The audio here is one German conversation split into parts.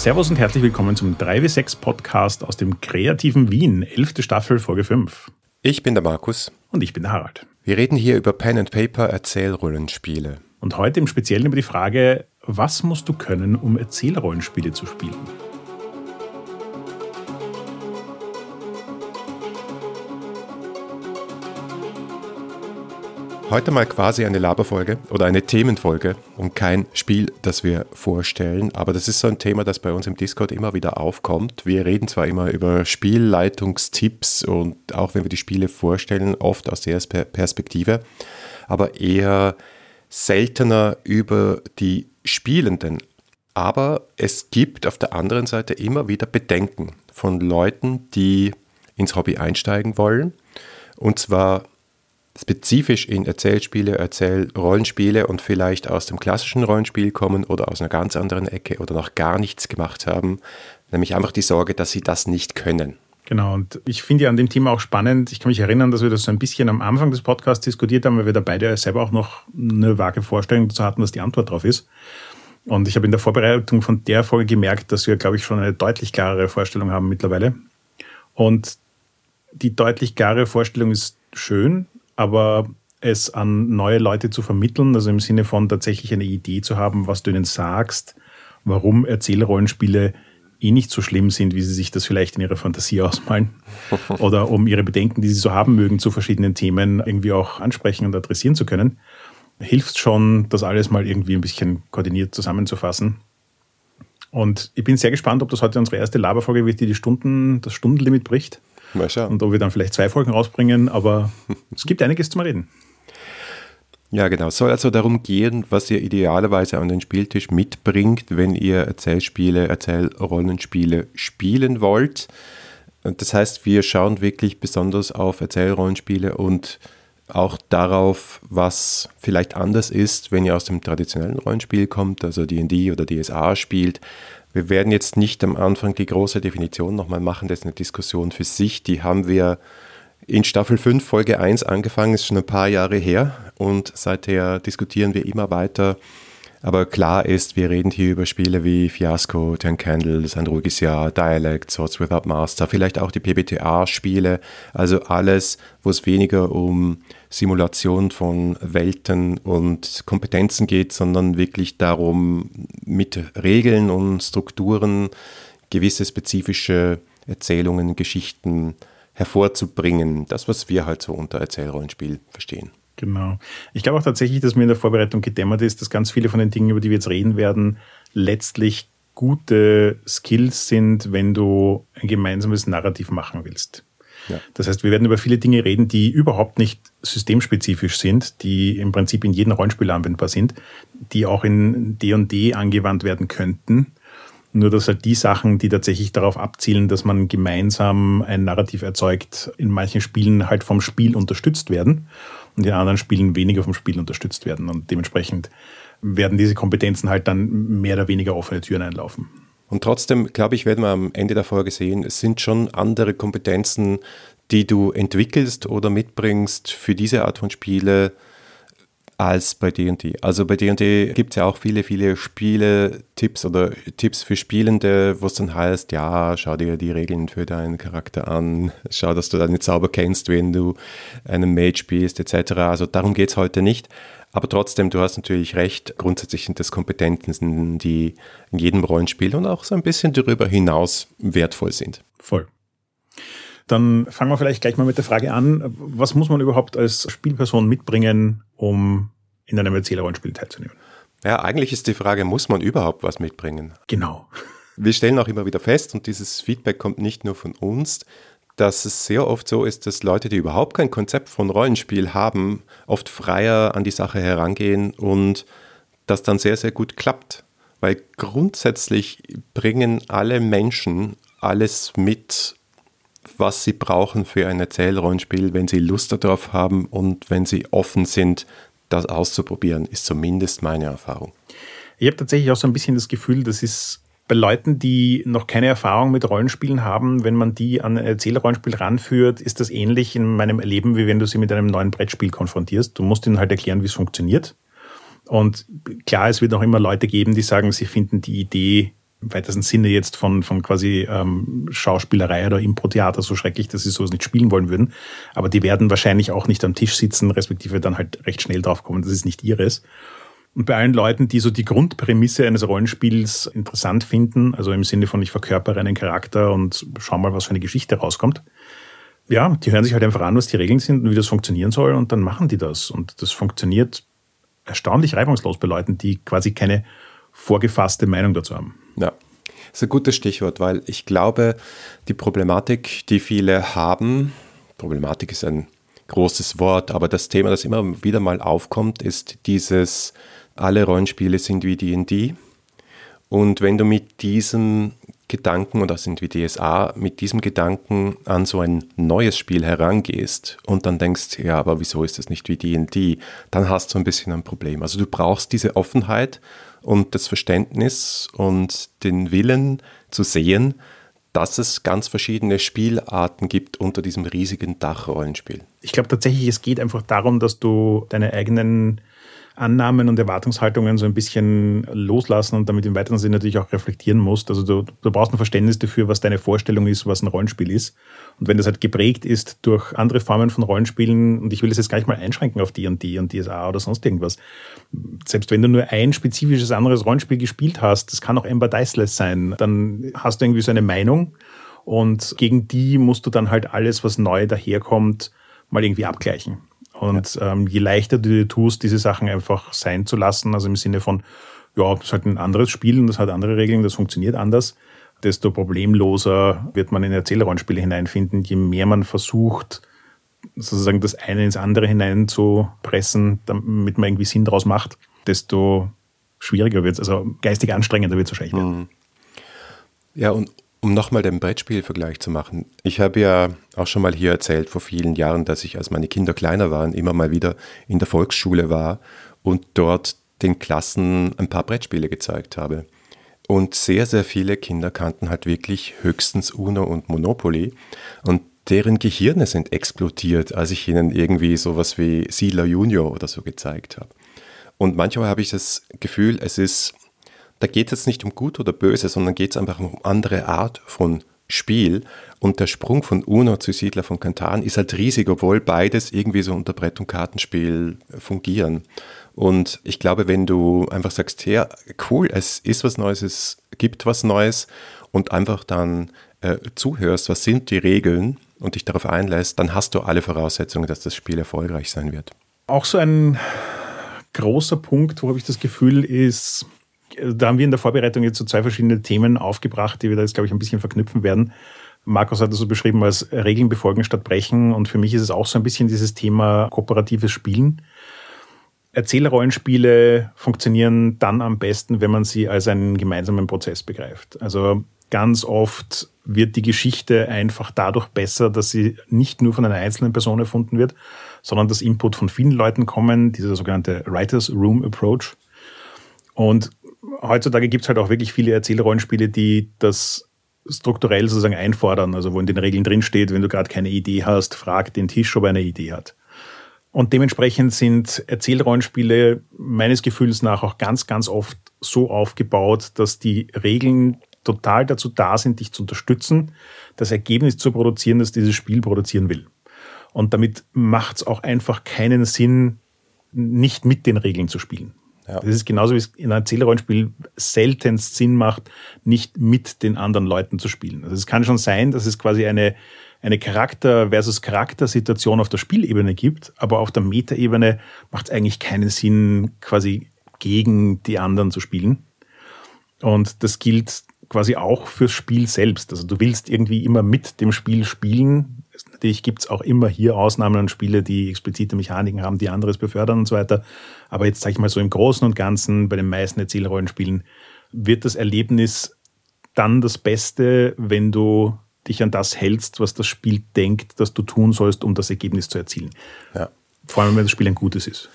Servus und herzlich willkommen zum 3W6 Podcast aus dem kreativen Wien, 11. Staffel, Folge 5. Ich bin der Markus. Und ich bin der Harald. Wir reden hier über Pen and Paper Erzählrollenspiele. Und heute im Speziellen über die Frage, was musst du können, um Erzählrollenspiele zu spielen? Heute mal quasi eine Laberfolge oder eine Themenfolge und kein Spiel, das wir vorstellen. Aber das ist so ein Thema, das bei uns im Discord immer wieder aufkommt. Wir reden zwar immer über Spielleitungstipps und auch wenn wir die Spiele vorstellen, oft aus der Perspektive, aber eher seltener über die Spielenden. Aber es gibt auf der anderen Seite immer wieder Bedenken von Leuten, die ins Hobby einsteigen wollen. Und zwar spezifisch in Erzählspiele, Erzählrollenspiele und vielleicht aus dem klassischen Rollenspiel kommen oder aus einer ganz anderen Ecke oder noch gar nichts gemacht haben. Nämlich einfach die Sorge, dass sie das nicht können. Genau, und ich finde ja an dem Thema auch spannend. Ich kann mich erinnern, dass wir das so ein bisschen am Anfang des Podcasts diskutiert haben, weil wir da beide selber auch noch eine vage Vorstellung dazu hatten, was die Antwort darauf ist. Und ich habe in der Vorbereitung von der Folge gemerkt, dass wir, glaube ich, schon eine deutlich klarere Vorstellung haben mittlerweile. Und die deutlich klare Vorstellung ist schön, aber es an neue Leute zu vermitteln, also im Sinne von tatsächlich eine Idee zu haben, was du ihnen sagst, warum Erzählrollenspiele eh nicht so schlimm sind, wie sie sich das vielleicht in ihrer Fantasie ausmalen. Oder um ihre Bedenken, die sie so haben mögen, zu verschiedenen Themen irgendwie auch ansprechen und adressieren zu können, hilft schon, das alles mal irgendwie ein bisschen koordiniert zusammenzufassen. Und ich bin sehr gespannt, ob das heute unsere erste Laberfolge wird, die die Stunden, das Stundenlimit bricht. Mal schauen. Und ob wir dann vielleicht zwei Folgen rausbringen, aber es gibt einiges zum Reden. Ja, genau. Es soll also darum gehen, was ihr idealerweise an den Spieltisch mitbringt, wenn ihr Erzählspiele, Erzählrollenspiele spielen wollt. Das heißt, wir schauen wirklich besonders auf Erzählrollenspiele und auch darauf, was vielleicht anders ist, wenn ihr aus dem traditionellen Rollenspiel kommt, also D&D oder DSA spielt, wir werden jetzt nicht am Anfang die große Definition nochmal machen, das ist eine Diskussion für sich. Die haben wir in Staffel 5, Folge 1 angefangen, ist schon ein paar Jahre her und seither diskutieren wir immer weiter. Aber klar ist, wir reden hier über Spiele wie Fiasco, Ten Candles, Ein ruhiges Jahr, Dialect, Swords Without Master, vielleicht auch die PBTA-Spiele, also alles, wo es weniger um Simulation von Welten und Kompetenzen geht, sondern wirklich darum, mit Regeln und Strukturen gewisse spezifische Erzählungen, Geschichten hervorzubringen. Das, was wir halt so unter Erzählrollenspiel verstehen. Genau. Ich glaube auch tatsächlich, dass mir in der Vorbereitung gedämmert ist, dass ganz viele von den Dingen, über die wir jetzt reden werden, letztlich gute Skills sind, wenn du ein gemeinsames Narrativ machen willst. Das heißt, wir werden über viele Dinge reden, die überhaupt nicht systemspezifisch sind, die im Prinzip in jedem Rollenspiel anwendbar sind, die auch in D&D angewandt werden könnten. Nur dass halt die Sachen, die tatsächlich darauf abzielen, dass man gemeinsam ein Narrativ erzeugt, in manchen Spielen halt vom Spiel unterstützt werden und in anderen Spielen weniger vom Spiel unterstützt werden. Und dementsprechend werden diese Kompetenzen halt dann mehr oder weniger offene Türen einlaufen. Und trotzdem, glaube ich, werden wir am Ende der Folge sehen, es sind schon andere Kompetenzen, die du entwickelst oder mitbringst für diese Art von Spiele als bei D&D. Also bei D&D gibt es ja auch viele, viele Spiele-Tipps oder Tipps für Spielende, wo es dann heißt, ja, schau dir die Regeln für deinen Charakter an, schau, dass du deine Zauber kennst, wenn du einen Mage spielst, etc. Also darum geht es heute nicht. Aber trotzdem, du hast natürlich recht, grundsätzlich sind das Kompetenzen, die in jedem Rollenspiel und auch so ein bisschen darüber hinaus wertvoll sind. Voll. Dann fangen wir vielleicht gleich mal mit der Frage an, was muss man überhaupt als Spielperson mitbringen, um in einem Erzählerrollenspiel teilzunehmen? Ja, eigentlich ist die Frage, muss man überhaupt was mitbringen? Genau. Wir stellen auch immer wieder fest, und dieses Feedback kommt nicht nur von uns, dass es sehr oft so ist, dass Leute, die überhaupt kein Konzept von Rollenspiel haben, oft freier an die Sache herangehen und das dann sehr, sehr gut klappt. Weil grundsätzlich bringen alle Menschen alles mit, was sie brauchen für ein Erzählrollenspiel, wenn sie Lust darauf haben und wenn sie offen sind, das auszuprobieren, ist zumindest meine Erfahrung. Ich habe tatsächlich auch so ein bisschen das Gefühl, das ist bei Leuten, die noch keine Erfahrung mit Rollenspielen haben, wenn man die an ein Erzählrollenspiel ranführt, ist das ähnlich in meinem Erleben, wie wenn du sie mit einem neuen Brettspiel konfrontierst. Du musst ihnen halt erklären, wie es funktioniert. Und klar, es wird auch immer Leute geben, die sagen, sie finden die Idee im weitesten Sinne jetzt von, von quasi ähm, Schauspielerei oder Impro-Theater so schrecklich, dass sie sowas nicht spielen wollen würden. Aber die werden wahrscheinlich auch nicht am Tisch sitzen, respektive dann halt recht schnell draufkommen, das ist nicht ihres. Und bei allen Leuten, die so die Grundprämisse eines Rollenspiels interessant finden, also im Sinne von ich verkörpere einen Charakter und schau mal, was für eine Geschichte rauskommt, ja, die hören sich halt einfach an, was die Regeln sind und wie das funktionieren soll und dann machen die das. Und das funktioniert erstaunlich reibungslos bei Leuten, die quasi keine vorgefasste Meinung dazu haben. Ja, das ist ein gutes Stichwort, weil ich glaube, die Problematik, die viele haben, Problematik ist ein großes Wort, aber das Thema, das immer wieder mal aufkommt, ist dieses, alle Rollenspiele sind wie DD. Und wenn du mit diesem Gedanken, das sind wie DSA, mit diesem Gedanken an so ein neues Spiel herangehst und dann denkst, ja, aber wieso ist das nicht wie DD, dann hast du ein bisschen ein Problem. Also du brauchst diese Offenheit und das Verständnis und den Willen zu sehen, dass es ganz verschiedene Spielarten gibt unter diesem riesigen Dachrollenspiel. Ich glaube tatsächlich, es geht einfach darum, dass du deine eigenen Annahmen und Erwartungshaltungen so ein bisschen loslassen und damit im weiteren Sinne natürlich auch reflektieren musst. Also du, du brauchst ein Verständnis dafür, was deine Vorstellung ist, was ein Rollenspiel ist. Und wenn das halt geprägt ist durch andere Formen von Rollenspielen, und ich will das jetzt gar nicht mal einschränken auf die und die und DSA oder sonst irgendwas. Selbst wenn du nur ein spezifisches anderes Rollenspiel gespielt hast, das kann auch Ember Diceless sein, dann hast du irgendwie so eine Meinung und gegen die musst du dann halt alles, was neu daherkommt, mal irgendwie abgleichen. Und ja. ähm, je leichter du dir tust, diese Sachen einfach sein zu lassen, also im Sinne von, ja, das ist halt ein anderes Spiel und das hat andere Regeln, das funktioniert anders, desto problemloser wird man in Erzählrollenspiele hineinfinden, je mehr man versucht, sozusagen das eine ins andere hineinzupressen, damit man irgendwie Sinn daraus macht, desto schwieriger wird es, also geistig anstrengender wird es wahrscheinlich werden. Mhm. Ja, und um nochmal den Brettspielvergleich zu machen. Ich habe ja auch schon mal hier erzählt vor vielen Jahren, dass ich, als meine Kinder kleiner waren, immer mal wieder in der Volksschule war und dort den Klassen ein paar Brettspiele gezeigt habe. Und sehr, sehr viele Kinder kannten halt wirklich höchstens Uno und Monopoly. Und deren Gehirne sind explodiert, als ich ihnen irgendwie sowas wie Siedler Junior oder so gezeigt habe. Und manchmal habe ich das Gefühl, es ist da geht es nicht um gut oder böse, sondern geht es einfach um andere Art von Spiel. Und der Sprung von Uno zu Siedler von Kantan ist halt riesig, obwohl beides irgendwie so unter Brett- und Kartenspiel fungieren. Und ich glaube, wenn du einfach sagst, ja, cool, es ist was Neues, es gibt was Neues und einfach dann äh, zuhörst, was sind die Regeln und dich darauf einlässt, dann hast du alle Voraussetzungen, dass das Spiel erfolgreich sein wird. Auch so ein großer Punkt, wo habe ich das Gefühl, ist, da haben wir in der Vorbereitung jetzt so zwei verschiedene Themen aufgebracht, die wir da jetzt, glaube ich, ein bisschen verknüpfen werden. Markus hat das so beschrieben als Regeln befolgen statt brechen. Und für mich ist es auch so ein bisschen dieses Thema kooperatives Spielen. Erzählrollenspiele funktionieren dann am besten, wenn man sie als einen gemeinsamen Prozess begreift. Also ganz oft wird die Geschichte einfach dadurch besser, dass sie nicht nur von einer einzelnen Person erfunden wird, sondern dass Input von vielen Leuten kommen, dieser sogenannte Writers Room Approach. Und heutzutage gibt es halt auch wirklich viele Erzählrollenspiele, die das strukturell sozusagen einfordern, also wo in den Regeln drinsteht, wenn du gerade keine Idee hast, frag den Tisch, ob er eine Idee hat. Und dementsprechend sind Erzählrollenspiele meines Gefühls nach auch ganz, ganz oft so aufgebaut, dass die Regeln total dazu da sind, dich zu unterstützen, das Ergebnis zu produzieren, das dieses Spiel produzieren will. Und damit macht es auch einfach keinen Sinn, nicht mit den Regeln zu spielen. Ja. Das ist genauso wie es in einem Erzählerrollenspiel seltenst Sinn macht, nicht mit den anderen Leuten zu spielen. Also es kann schon sein, dass es quasi eine, eine Charakter versus Charaktersituation auf der Spielebene gibt, aber auf der Metaebene macht es eigentlich keinen Sinn, quasi gegen die anderen zu spielen. Und das gilt quasi auch fürs Spiel selbst. Also du willst irgendwie immer mit dem Spiel spielen, Natürlich gibt es auch immer hier Ausnahmen und Spiele, die explizite Mechaniken haben, die anderes befördern und so weiter. Aber jetzt sage ich mal so im Großen und Ganzen bei den meisten Erzählrollenspielen wird das Erlebnis dann das Beste, wenn du dich an das hältst, was das Spiel denkt, dass du tun sollst, um das Ergebnis zu erzielen. Ja. Vor allem, wenn das Spiel ein gutes ist.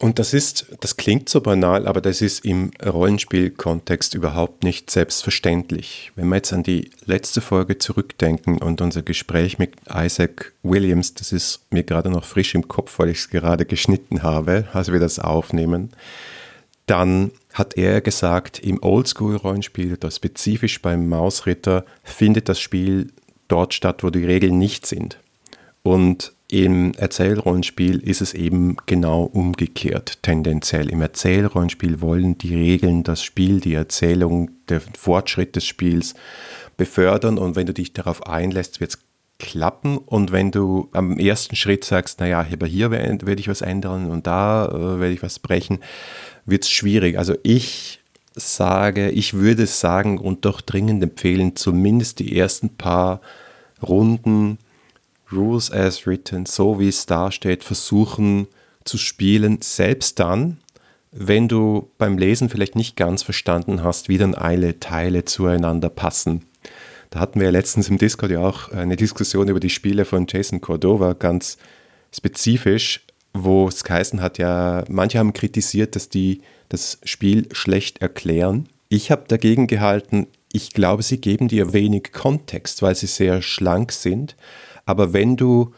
Und das ist, das klingt so banal, aber das ist im Rollenspielkontext überhaupt nicht selbstverständlich. Wenn wir jetzt an die letzte Folge zurückdenken und unser Gespräch mit Isaac Williams, das ist mir gerade noch frisch im Kopf, weil ich es gerade geschnitten habe, als wir das aufnehmen, dann hat er gesagt, im Oldschool-Rollenspiel oder spezifisch beim Mausritter findet das Spiel dort statt, wo die Regeln nicht sind. Und im Erzählrollenspiel ist es eben genau umgekehrt, tendenziell. Im Erzählrollenspiel wollen die Regeln das Spiel, die Erzählung, der Fortschritt des Spiels befördern und wenn du dich darauf einlässt, wird es klappen und wenn du am ersten Schritt sagst, naja, aber hier werde ich was ändern und da äh, werde ich was brechen, wird es schwierig. Also ich sage, ich würde sagen und doch dringend empfehlen, zumindest die ersten paar Runden Rules as written, so wie es da steht, versuchen zu spielen, selbst dann, wenn du beim Lesen vielleicht nicht ganz verstanden hast, wie dann alle Teile zueinander passen. Da hatten wir ja letztens im Discord ja auch eine Diskussion über die Spiele von Jason Cordova, ganz spezifisch, wo es geheißen hat, ja, manche haben kritisiert, dass die das Spiel schlecht erklären. Ich habe dagegen gehalten, ich glaube, sie geben dir wenig Kontext, weil sie sehr schlank sind. Aber wenn du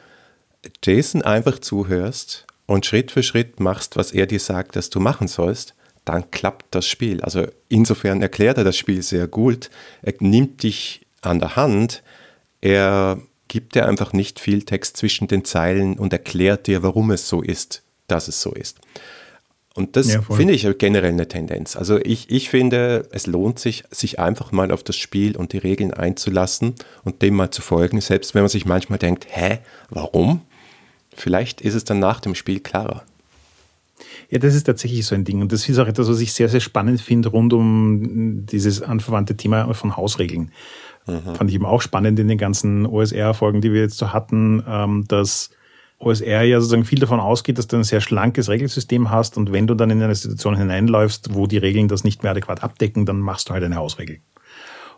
Jason einfach zuhörst und Schritt für Schritt machst, was er dir sagt, dass du machen sollst, dann klappt das Spiel. Also insofern erklärt er das Spiel sehr gut. Er nimmt dich an der Hand. Er gibt dir einfach nicht viel Text zwischen den Zeilen und erklärt dir, warum es so ist, dass es so ist. Und das ja, finde ich generell eine Tendenz. Also ich, ich finde, es lohnt sich, sich einfach mal auf das Spiel und die Regeln einzulassen und dem mal zu folgen, selbst wenn man sich manchmal denkt, hä, warum? Vielleicht ist es dann nach dem Spiel klarer. Ja, das ist tatsächlich so ein Ding. Und das ist auch etwas, was ich sehr, sehr spannend finde rund um dieses anverwandte Thema von Hausregeln. Mhm. Fand ich eben auch spannend in den ganzen OSR-Folgen, die wir jetzt so hatten, ähm, dass OSR ja sozusagen viel davon ausgeht, dass du ein sehr schlankes Regelsystem hast und wenn du dann in eine Situation hineinläufst, wo die Regeln das nicht mehr adäquat abdecken, dann machst du halt eine Hausregel.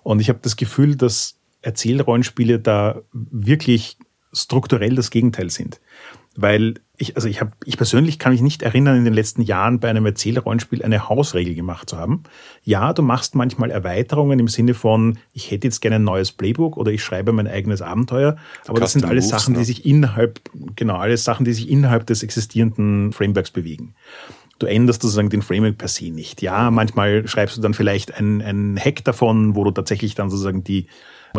Und ich habe das Gefühl, dass Erzählrollenspiele da wirklich strukturell das Gegenteil sind. Weil ich, also ich habe, ich persönlich kann mich nicht erinnern, in den letzten Jahren bei einem Erzählrollenspiel eine Hausregel gemacht zu haben. Ja, du machst manchmal Erweiterungen im Sinne von, ich hätte jetzt gerne ein neues Playbook oder ich schreibe mein eigenes Abenteuer. Aber das sind alles Sachen, ne? die sich innerhalb, genau, alles Sachen, die sich innerhalb des existierenden Frameworks bewegen. Du änderst sozusagen den Framework per se nicht. Ja, manchmal schreibst du dann vielleicht ein, ein Hack davon, wo du tatsächlich dann sozusagen die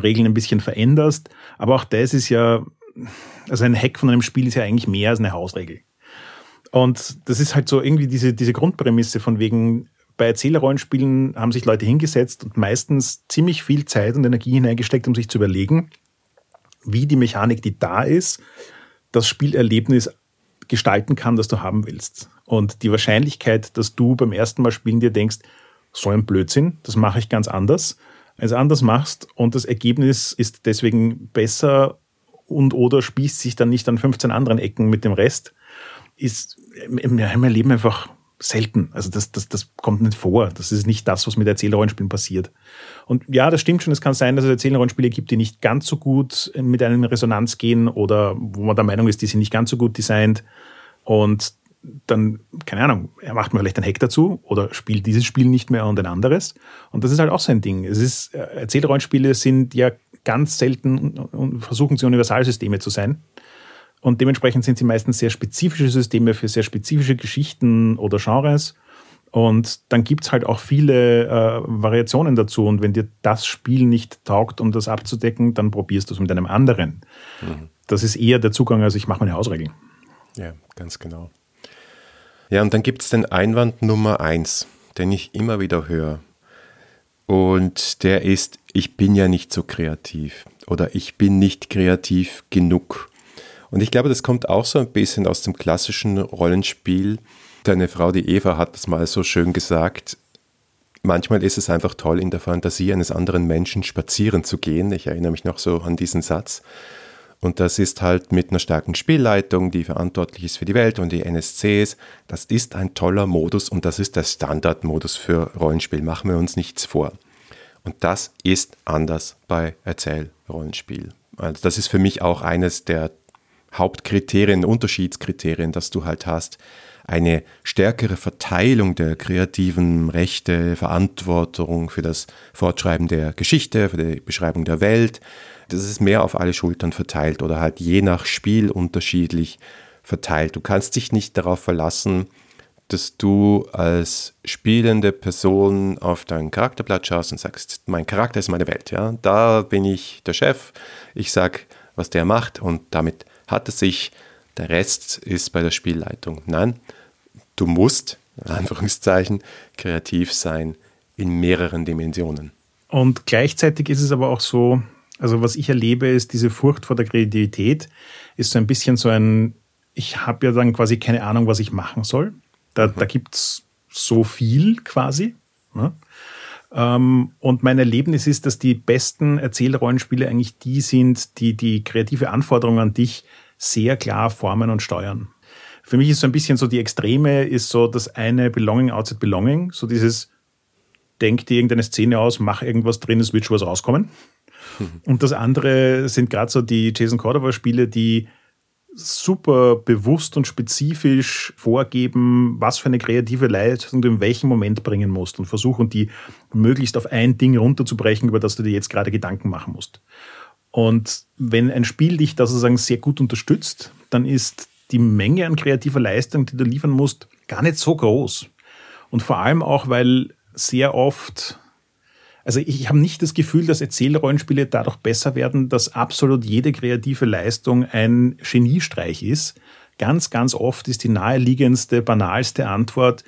Regeln ein bisschen veränderst. Aber auch das ist ja, also ein Hack von einem Spiel ist ja eigentlich mehr als eine Hausregel. Und das ist halt so irgendwie diese, diese Grundprämisse von wegen, bei Erzählerrollenspielen haben sich Leute hingesetzt und meistens ziemlich viel Zeit und Energie hineingesteckt, um sich zu überlegen, wie die Mechanik, die da ist, das Spielerlebnis gestalten kann, das du haben willst. Und die Wahrscheinlichkeit, dass du beim ersten Mal spielen dir denkst, so ein Blödsinn, das mache ich ganz anders, als anders machst und das Ergebnis ist deswegen besser und oder spießt sich dann nicht an 15 anderen Ecken mit dem Rest, ist im, Leben einfach selten. Also das, das, das kommt nicht vor. Das ist nicht das, was mit Erzählrollenspielen passiert. Und ja, das stimmt schon. Es kann sein, dass es Erzählrollenspiele gibt, die nicht ganz so gut mit einem Resonanz gehen oder wo man der Meinung ist, die sind nicht ganz so gut designt. Und dann, keine Ahnung, er macht mir vielleicht ein Hack dazu oder spielt dieses Spiel nicht mehr und ein anderes. Und das ist halt auch sein Ding. Es ist, äh, Erzählrollenspiele sind ja ganz selten und versuchen sie Universalsysteme zu sein. Und dementsprechend sind sie meistens sehr spezifische Systeme für sehr spezifische Geschichten oder Genres. Und dann gibt es halt auch viele äh, Variationen dazu. Und wenn dir das Spiel nicht taugt, um das abzudecken, dann probierst du es mit einem anderen. Mhm. Das ist eher der Zugang, als ich mache meine Hausregeln. Ja, ganz genau. Ja, und dann gibt es den Einwand Nummer eins, den ich immer wieder höre. Und der ist, ich bin ja nicht so kreativ oder ich bin nicht kreativ genug. Und ich glaube, das kommt auch so ein bisschen aus dem klassischen Rollenspiel. Deine Frau, die Eva, hat das mal so schön gesagt. Manchmal ist es einfach toll, in der Fantasie eines anderen Menschen spazieren zu gehen. Ich erinnere mich noch so an diesen Satz. Und das ist halt mit einer starken Spielleitung, die verantwortlich ist für die Welt und die NSCs. Das ist ein toller Modus und das ist der Standardmodus für Rollenspiel. Machen wir uns nichts vor. Und das ist anders bei Erzählrollenspiel. Also das ist für mich auch eines der Hauptkriterien, Unterschiedskriterien, dass du halt hast. Eine stärkere Verteilung der kreativen Rechte, Verantwortung für das Fortschreiben der Geschichte, für die Beschreibung der Welt, das ist mehr auf alle Schultern verteilt oder halt je nach Spiel unterschiedlich verteilt. Du kannst dich nicht darauf verlassen, dass du als spielende Person auf dein Charakterblatt schaust und sagst, mein Charakter ist meine Welt, ja. Da bin ich der Chef, ich sag, was der macht und damit hat es sich, der Rest ist bei der Spielleitung. Nein, du musst, in Anführungszeichen, kreativ sein in mehreren Dimensionen. Und gleichzeitig ist es aber auch so, also was ich erlebe, ist diese Furcht vor der Kreativität, ist so ein bisschen so ein, ich habe ja dann quasi keine Ahnung, was ich machen soll. Da, mhm. da gibt es so viel quasi. Ne? Ähm, und mein Erlebnis ist, dass die besten Erzählrollenspiele eigentlich die sind, die die kreative Anforderung an dich sehr klar formen und steuern. Für mich ist so ein bisschen so die Extreme, ist so das eine Belonging outside Belonging, so dieses denk dir irgendeine Szene aus, mach irgendwas drin, es wird schon was rauskommen. Und das andere sind gerade so die Jason Cordova-Spiele, die super bewusst und spezifisch vorgeben, was für eine kreative Leistung du in welchem Moment bringen musst und versuchen, die möglichst auf ein Ding runterzubrechen, über das du dir jetzt gerade Gedanken machen musst. Und wenn ein Spiel dich da sozusagen sehr gut unterstützt, dann ist die Menge an kreativer Leistung, die du liefern musst, gar nicht so groß. Und vor allem auch, weil sehr oft also ich habe nicht das Gefühl, dass Erzählrollenspiele dadurch besser werden, dass absolut jede kreative Leistung ein Geniestreich ist. Ganz, ganz oft ist die naheliegendste, banalste Antwort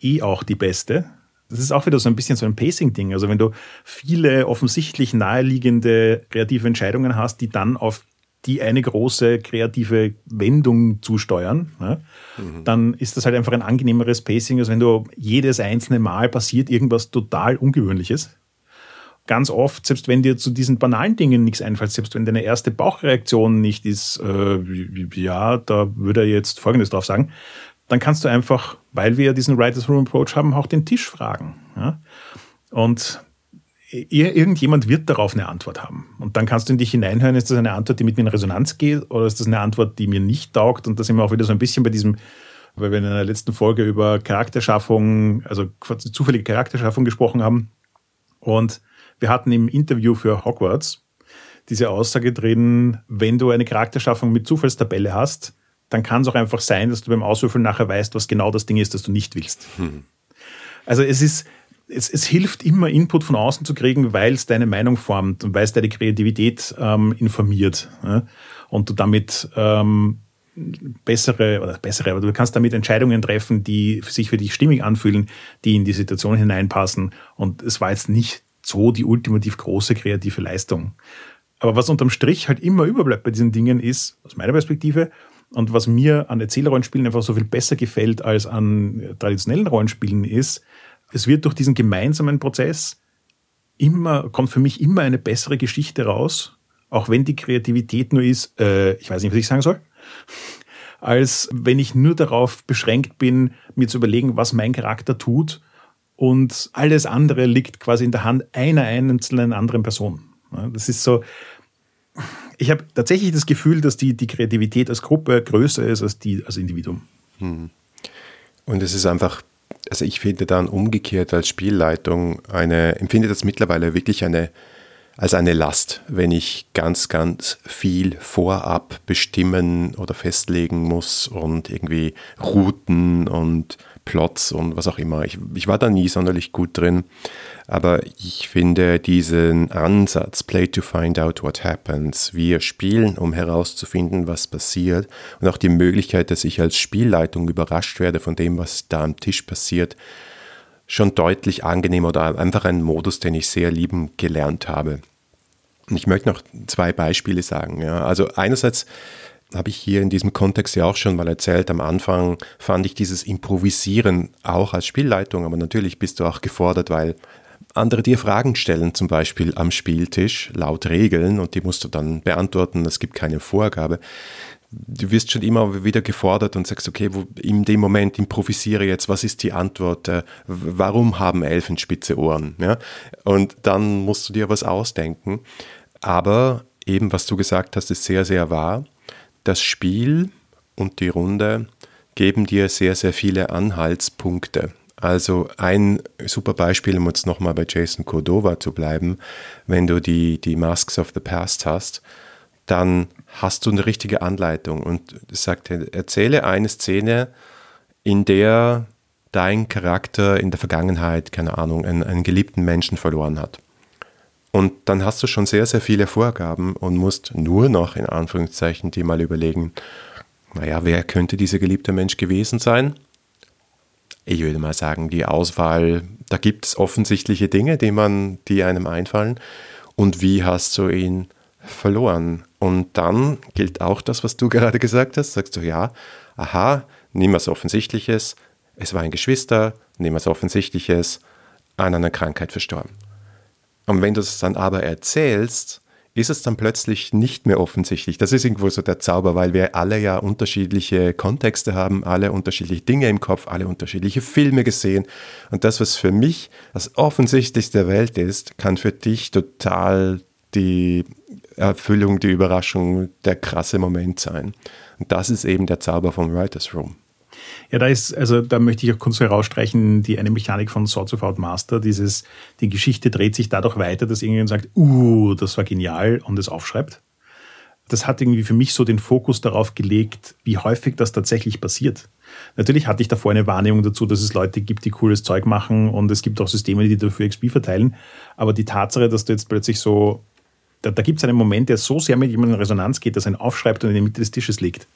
eh auch die beste. Das ist auch wieder so ein bisschen so ein Pacing-Ding. Also wenn du viele offensichtlich naheliegende kreative Entscheidungen hast, die dann auf die eine große kreative Wendung zusteuern, ne, mhm. dann ist das halt einfach ein angenehmeres Pacing, als wenn du jedes einzelne Mal passiert irgendwas total Ungewöhnliches ganz oft, selbst wenn dir zu diesen banalen Dingen nichts einfällt, selbst wenn deine erste Bauchreaktion nicht ist, äh, ja, da würde er jetzt Folgendes drauf sagen, dann kannst du einfach, weil wir diesen Writers Room Approach haben, auch den Tisch fragen. Ja? Und irgendjemand wird darauf eine Antwort haben. Und dann kannst du in dich hineinhören, ist das eine Antwort, die mit mir in Resonanz geht, oder ist das eine Antwort, die mir nicht taugt? Und da sind wir auch wieder so ein bisschen bei diesem, weil wir in der letzten Folge über Charakterschaffung, also zufällige Charakterschaffung gesprochen haben. Und wir hatten im Interview für Hogwarts diese Aussage drin, wenn du eine Charakterschaffung mit Zufallstabelle hast, dann kann es auch einfach sein, dass du beim Auswürfeln nachher weißt, was genau das Ding ist, das du nicht willst. Hm. Also es ist, es, es, hilft immer, Input von außen zu kriegen, weil es deine Meinung formt und weil es deine Kreativität ähm, informiert. Ja? Und du damit ähm, bessere oder bessere, aber du kannst damit Entscheidungen treffen, die sich für dich stimmig anfühlen, die in die Situation hineinpassen. Und es war jetzt nicht so die ultimativ große kreative Leistung. Aber was unterm Strich halt immer überbleibt bei diesen Dingen ist, aus meiner Perspektive, und was mir an Erzählerrollenspielen einfach so viel besser gefällt als an traditionellen Rollenspielen ist, es wird durch diesen gemeinsamen Prozess immer, kommt für mich immer eine bessere Geschichte raus, auch wenn die Kreativität nur ist, äh, ich weiß nicht, was ich sagen soll, als wenn ich nur darauf beschränkt bin, mir zu überlegen, was mein Charakter tut und alles andere liegt quasi in der Hand einer einzelnen anderen Person. Das ist so, ich habe tatsächlich das Gefühl, dass die, die Kreativität als Gruppe größer ist als die als Individuum. Hm. Und es ist einfach, also ich finde dann umgekehrt als Spielleitung eine, empfinde das mittlerweile wirklich eine, als eine Last, wenn ich ganz, ganz viel vorab bestimmen oder festlegen muss und irgendwie Routen und Plots und was auch immer. Ich, ich war da nie sonderlich gut drin, aber ich finde diesen Ansatz, Play to find out what happens, wir spielen, um herauszufinden, was passiert und auch die Möglichkeit, dass ich als Spielleitung überrascht werde von dem, was da am Tisch passiert, schon deutlich angenehmer oder einfach ein Modus, den ich sehr lieben gelernt habe. Und ich möchte noch zwei Beispiele sagen. Ja. Also einerseits habe ich hier in diesem Kontext ja auch schon mal erzählt. Am Anfang fand ich dieses Improvisieren auch als Spielleitung, aber natürlich bist du auch gefordert, weil andere dir Fragen stellen, zum Beispiel am Spieltisch, laut Regeln, und die musst du dann beantworten. Es gibt keine Vorgabe. Du wirst schon immer wieder gefordert und sagst, okay, wo, in dem Moment improvisiere jetzt, was ist die Antwort? Äh, warum haben Elfen spitze Ohren? Ja? Und dann musst du dir was ausdenken. Aber eben, was du gesagt hast, ist sehr, sehr wahr das Spiel und die Runde geben dir sehr, sehr viele Anhaltspunkte. Also ein super Beispiel, um jetzt nochmal bei Jason Cordova zu bleiben, wenn du die, die Masks of the Past hast, dann hast du eine richtige Anleitung und sagt, erzähle eine Szene, in der dein Charakter in der Vergangenheit, keine Ahnung, einen, einen geliebten Menschen verloren hat. Und dann hast du schon sehr, sehr viele Vorgaben und musst nur noch in Anführungszeichen dir mal überlegen, naja, wer könnte dieser geliebte Mensch gewesen sein? Ich würde mal sagen, die Auswahl, da gibt es offensichtliche Dinge, die man, die einem einfallen. Und wie hast du ihn verloren? Und dann gilt auch das, was du gerade gesagt hast. Sagst du, ja, aha, nimm was Offensichtliches. Es war ein Geschwister, nimm was Offensichtliches, an einer Krankheit verstorben. Und wenn du es dann aber erzählst, ist es dann plötzlich nicht mehr offensichtlich. Das ist irgendwo so der Zauber, weil wir alle ja unterschiedliche Kontexte haben, alle unterschiedliche Dinge im Kopf, alle unterschiedliche Filme gesehen. Und das, was für mich das Offensichtlichste der Welt ist, kann für dich total die Erfüllung, die Überraschung, der krasse Moment sein. Und das ist eben der Zauber vom Writers Room. Ja, da ist, also da möchte ich auch kurz herausstreichen, die eine Mechanik von Swords of Out Master, dieses, die Geschichte dreht sich dadurch weiter, dass irgendjemand sagt, uh, das war genial und es aufschreibt. Das hat irgendwie für mich so den Fokus darauf gelegt, wie häufig das tatsächlich passiert. Natürlich hatte ich davor eine Wahrnehmung dazu, dass es Leute gibt, die cooles Zeug machen und es gibt auch Systeme, die dafür XP verteilen. Aber die Tatsache, dass du jetzt plötzlich so, da, da gibt es einen Moment, der so sehr mit jemandem in Resonanz geht, dass er ihn aufschreibt und in der Mitte des Tisches liegt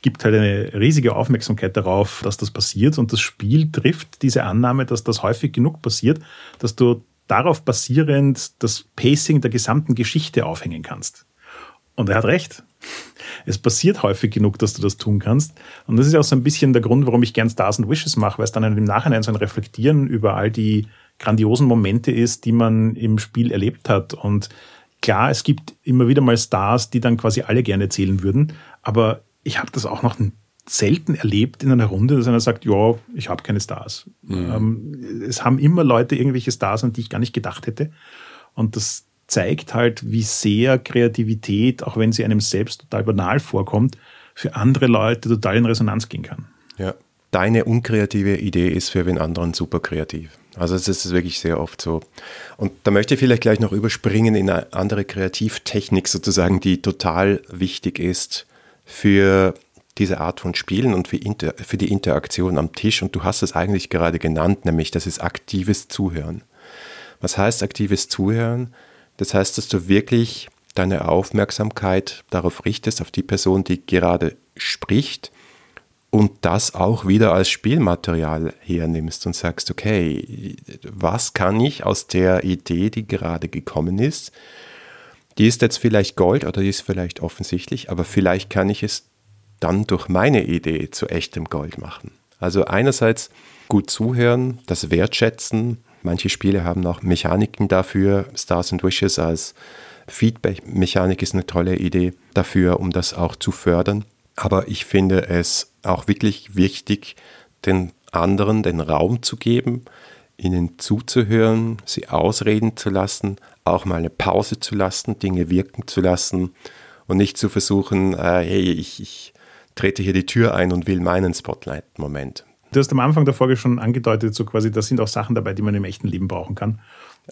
gibt halt eine riesige Aufmerksamkeit darauf, dass das passiert und das Spiel trifft diese Annahme, dass das häufig genug passiert, dass du darauf basierend das Pacing der gesamten Geschichte aufhängen kannst. Und er hat recht. Es passiert häufig genug, dass du das tun kannst. Und das ist auch so ein bisschen der Grund, warum ich gern Stars and Wishes mache, weil es dann im Nachhinein so ein Reflektieren über all die grandiosen Momente ist, die man im Spiel erlebt hat. Und klar, es gibt immer wieder mal Stars, die dann quasi alle gerne erzählen würden. Aber ich habe das auch noch selten erlebt in einer Runde, dass einer sagt, ja, ich habe keine Stars. Mhm. Ähm, es haben immer Leute irgendwelche Stars, an die ich gar nicht gedacht hätte. Und das zeigt halt, wie sehr Kreativität, auch wenn sie einem selbst total banal vorkommt, für andere Leute total in Resonanz gehen kann. Ja. Deine unkreative Idee ist für den anderen super kreativ. Also es ist wirklich sehr oft so. Und da möchte ich vielleicht gleich noch überspringen in eine andere Kreativtechnik sozusagen, die total wichtig ist für diese Art von Spielen und für, Inter für die Interaktion am Tisch. Und du hast es eigentlich gerade genannt, nämlich das ist aktives Zuhören. Was heißt aktives Zuhören? Das heißt, dass du wirklich deine Aufmerksamkeit darauf richtest, auf die Person, die gerade spricht und das auch wieder als Spielmaterial hernimmst und sagst, okay, was kann ich aus der Idee, die gerade gekommen ist, die ist jetzt vielleicht Gold oder die ist vielleicht offensichtlich, aber vielleicht kann ich es dann durch meine Idee zu echtem Gold machen. Also einerseits gut zuhören, das wertschätzen. Manche Spiele haben auch Mechaniken dafür. Stars and Wishes als Feedback-Mechanik ist eine tolle Idee dafür, um das auch zu fördern. Aber ich finde es auch wirklich wichtig, den anderen den Raum zu geben, ihnen zuzuhören, sie ausreden zu lassen, auch mal eine Pause zu lassen, Dinge wirken zu lassen und nicht zu versuchen, äh, hey, ich, ich trete hier die Tür ein und will meinen Spotlight-Moment. Du hast am Anfang der Folge schon angedeutet, so quasi, da sind auch Sachen dabei, die man im echten Leben brauchen kann.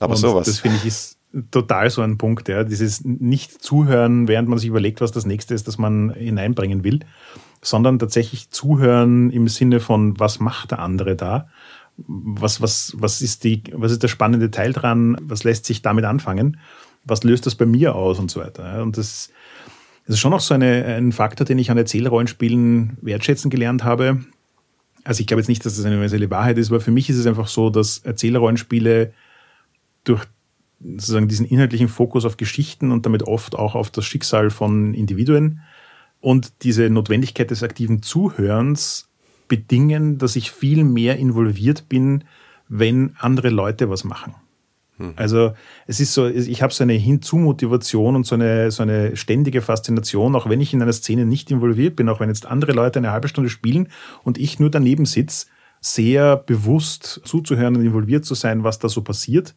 Aber und sowas. Das finde ich ist total so ein Punkt, ja. Dieses nicht zuhören, während man sich überlegt, was das nächste ist, das man hineinbringen will, sondern tatsächlich zuhören im Sinne von, was macht der andere da was, was, was, ist die, was ist der spannende Teil dran, was lässt sich damit anfangen, was löst das bei mir aus und so weiter. Und das, das ist schon noch so eine, ein Faktor, den ich an Erzählrollenspielen wertschätzen gelernt habe. Also ich glaube jetzt nicht, dass das eine universelle Wahrheit ist, aber für mich ist es einfach so, dass Erzählerrollenspiele durch sozusagen diesen inhaltlichen Fokus auf Geschichten und damit oft auch auf das Schicksal von Individuen und diese Notwendigkeit des aktiven Zuhörens bedingen, dass ich viel mehr involviert bin, wenn andere Leute was machen. Hm. Also es ist so, ich habe so eine Hinzu-Motivation und so eine, so eine ständige Faszination, auch wenn ich in einer Szene nicht involviert bin, auch wenn jetzt andere Leute eine halbe Stunde spielen und ich nur daneben sitze, sehr bewusst zuzuhören und involviert zu sein, was da so passiert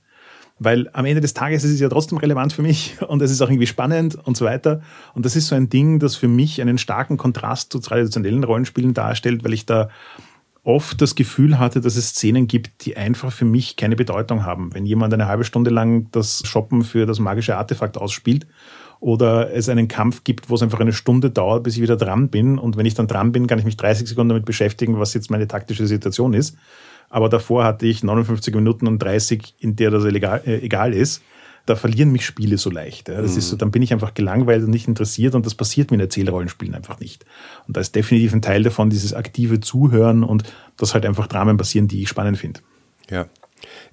weil am Ende des Tages ist es ja trotzdem relevant für mich und es ist auch irgendwie spannend und so weiter. Und das ist so ein Ding, das für mich einen starken Kontrast zu traditionellen Rollenspielen darstellt, weil ich da oft das Gefühl hatte, dass es Szenen gibt, die einfach für mich keine Bedeutung haben. Wenn jemand eine halbe Stunde lang das Shoppen für das magische Artefakt ausspielt oder es einen Kampf gibt, wo es einfach eine Stunde dauert, bis ich wieder dran bin. Und wenn ich dann dran bin, kann ich mich 30 Sekunden damit beschäftigen, was jetzt meine taktische Situation ist. Aber davor hatte ich 59 Minuten und 30, in der das egal, äh, egal ist. Da verlieren mich Spiele so leicht. Ja. Das mhm. ist so, dann bin ich einfach gelangweilt und nicht interessiert und das passiert mir in Erzählrollenspielen einfach nicht. Und da ist definitiv ein Teil davon dieses aktive Zuhören und dass halt einfach Dramen passieren, die ich spannend finde. Ja,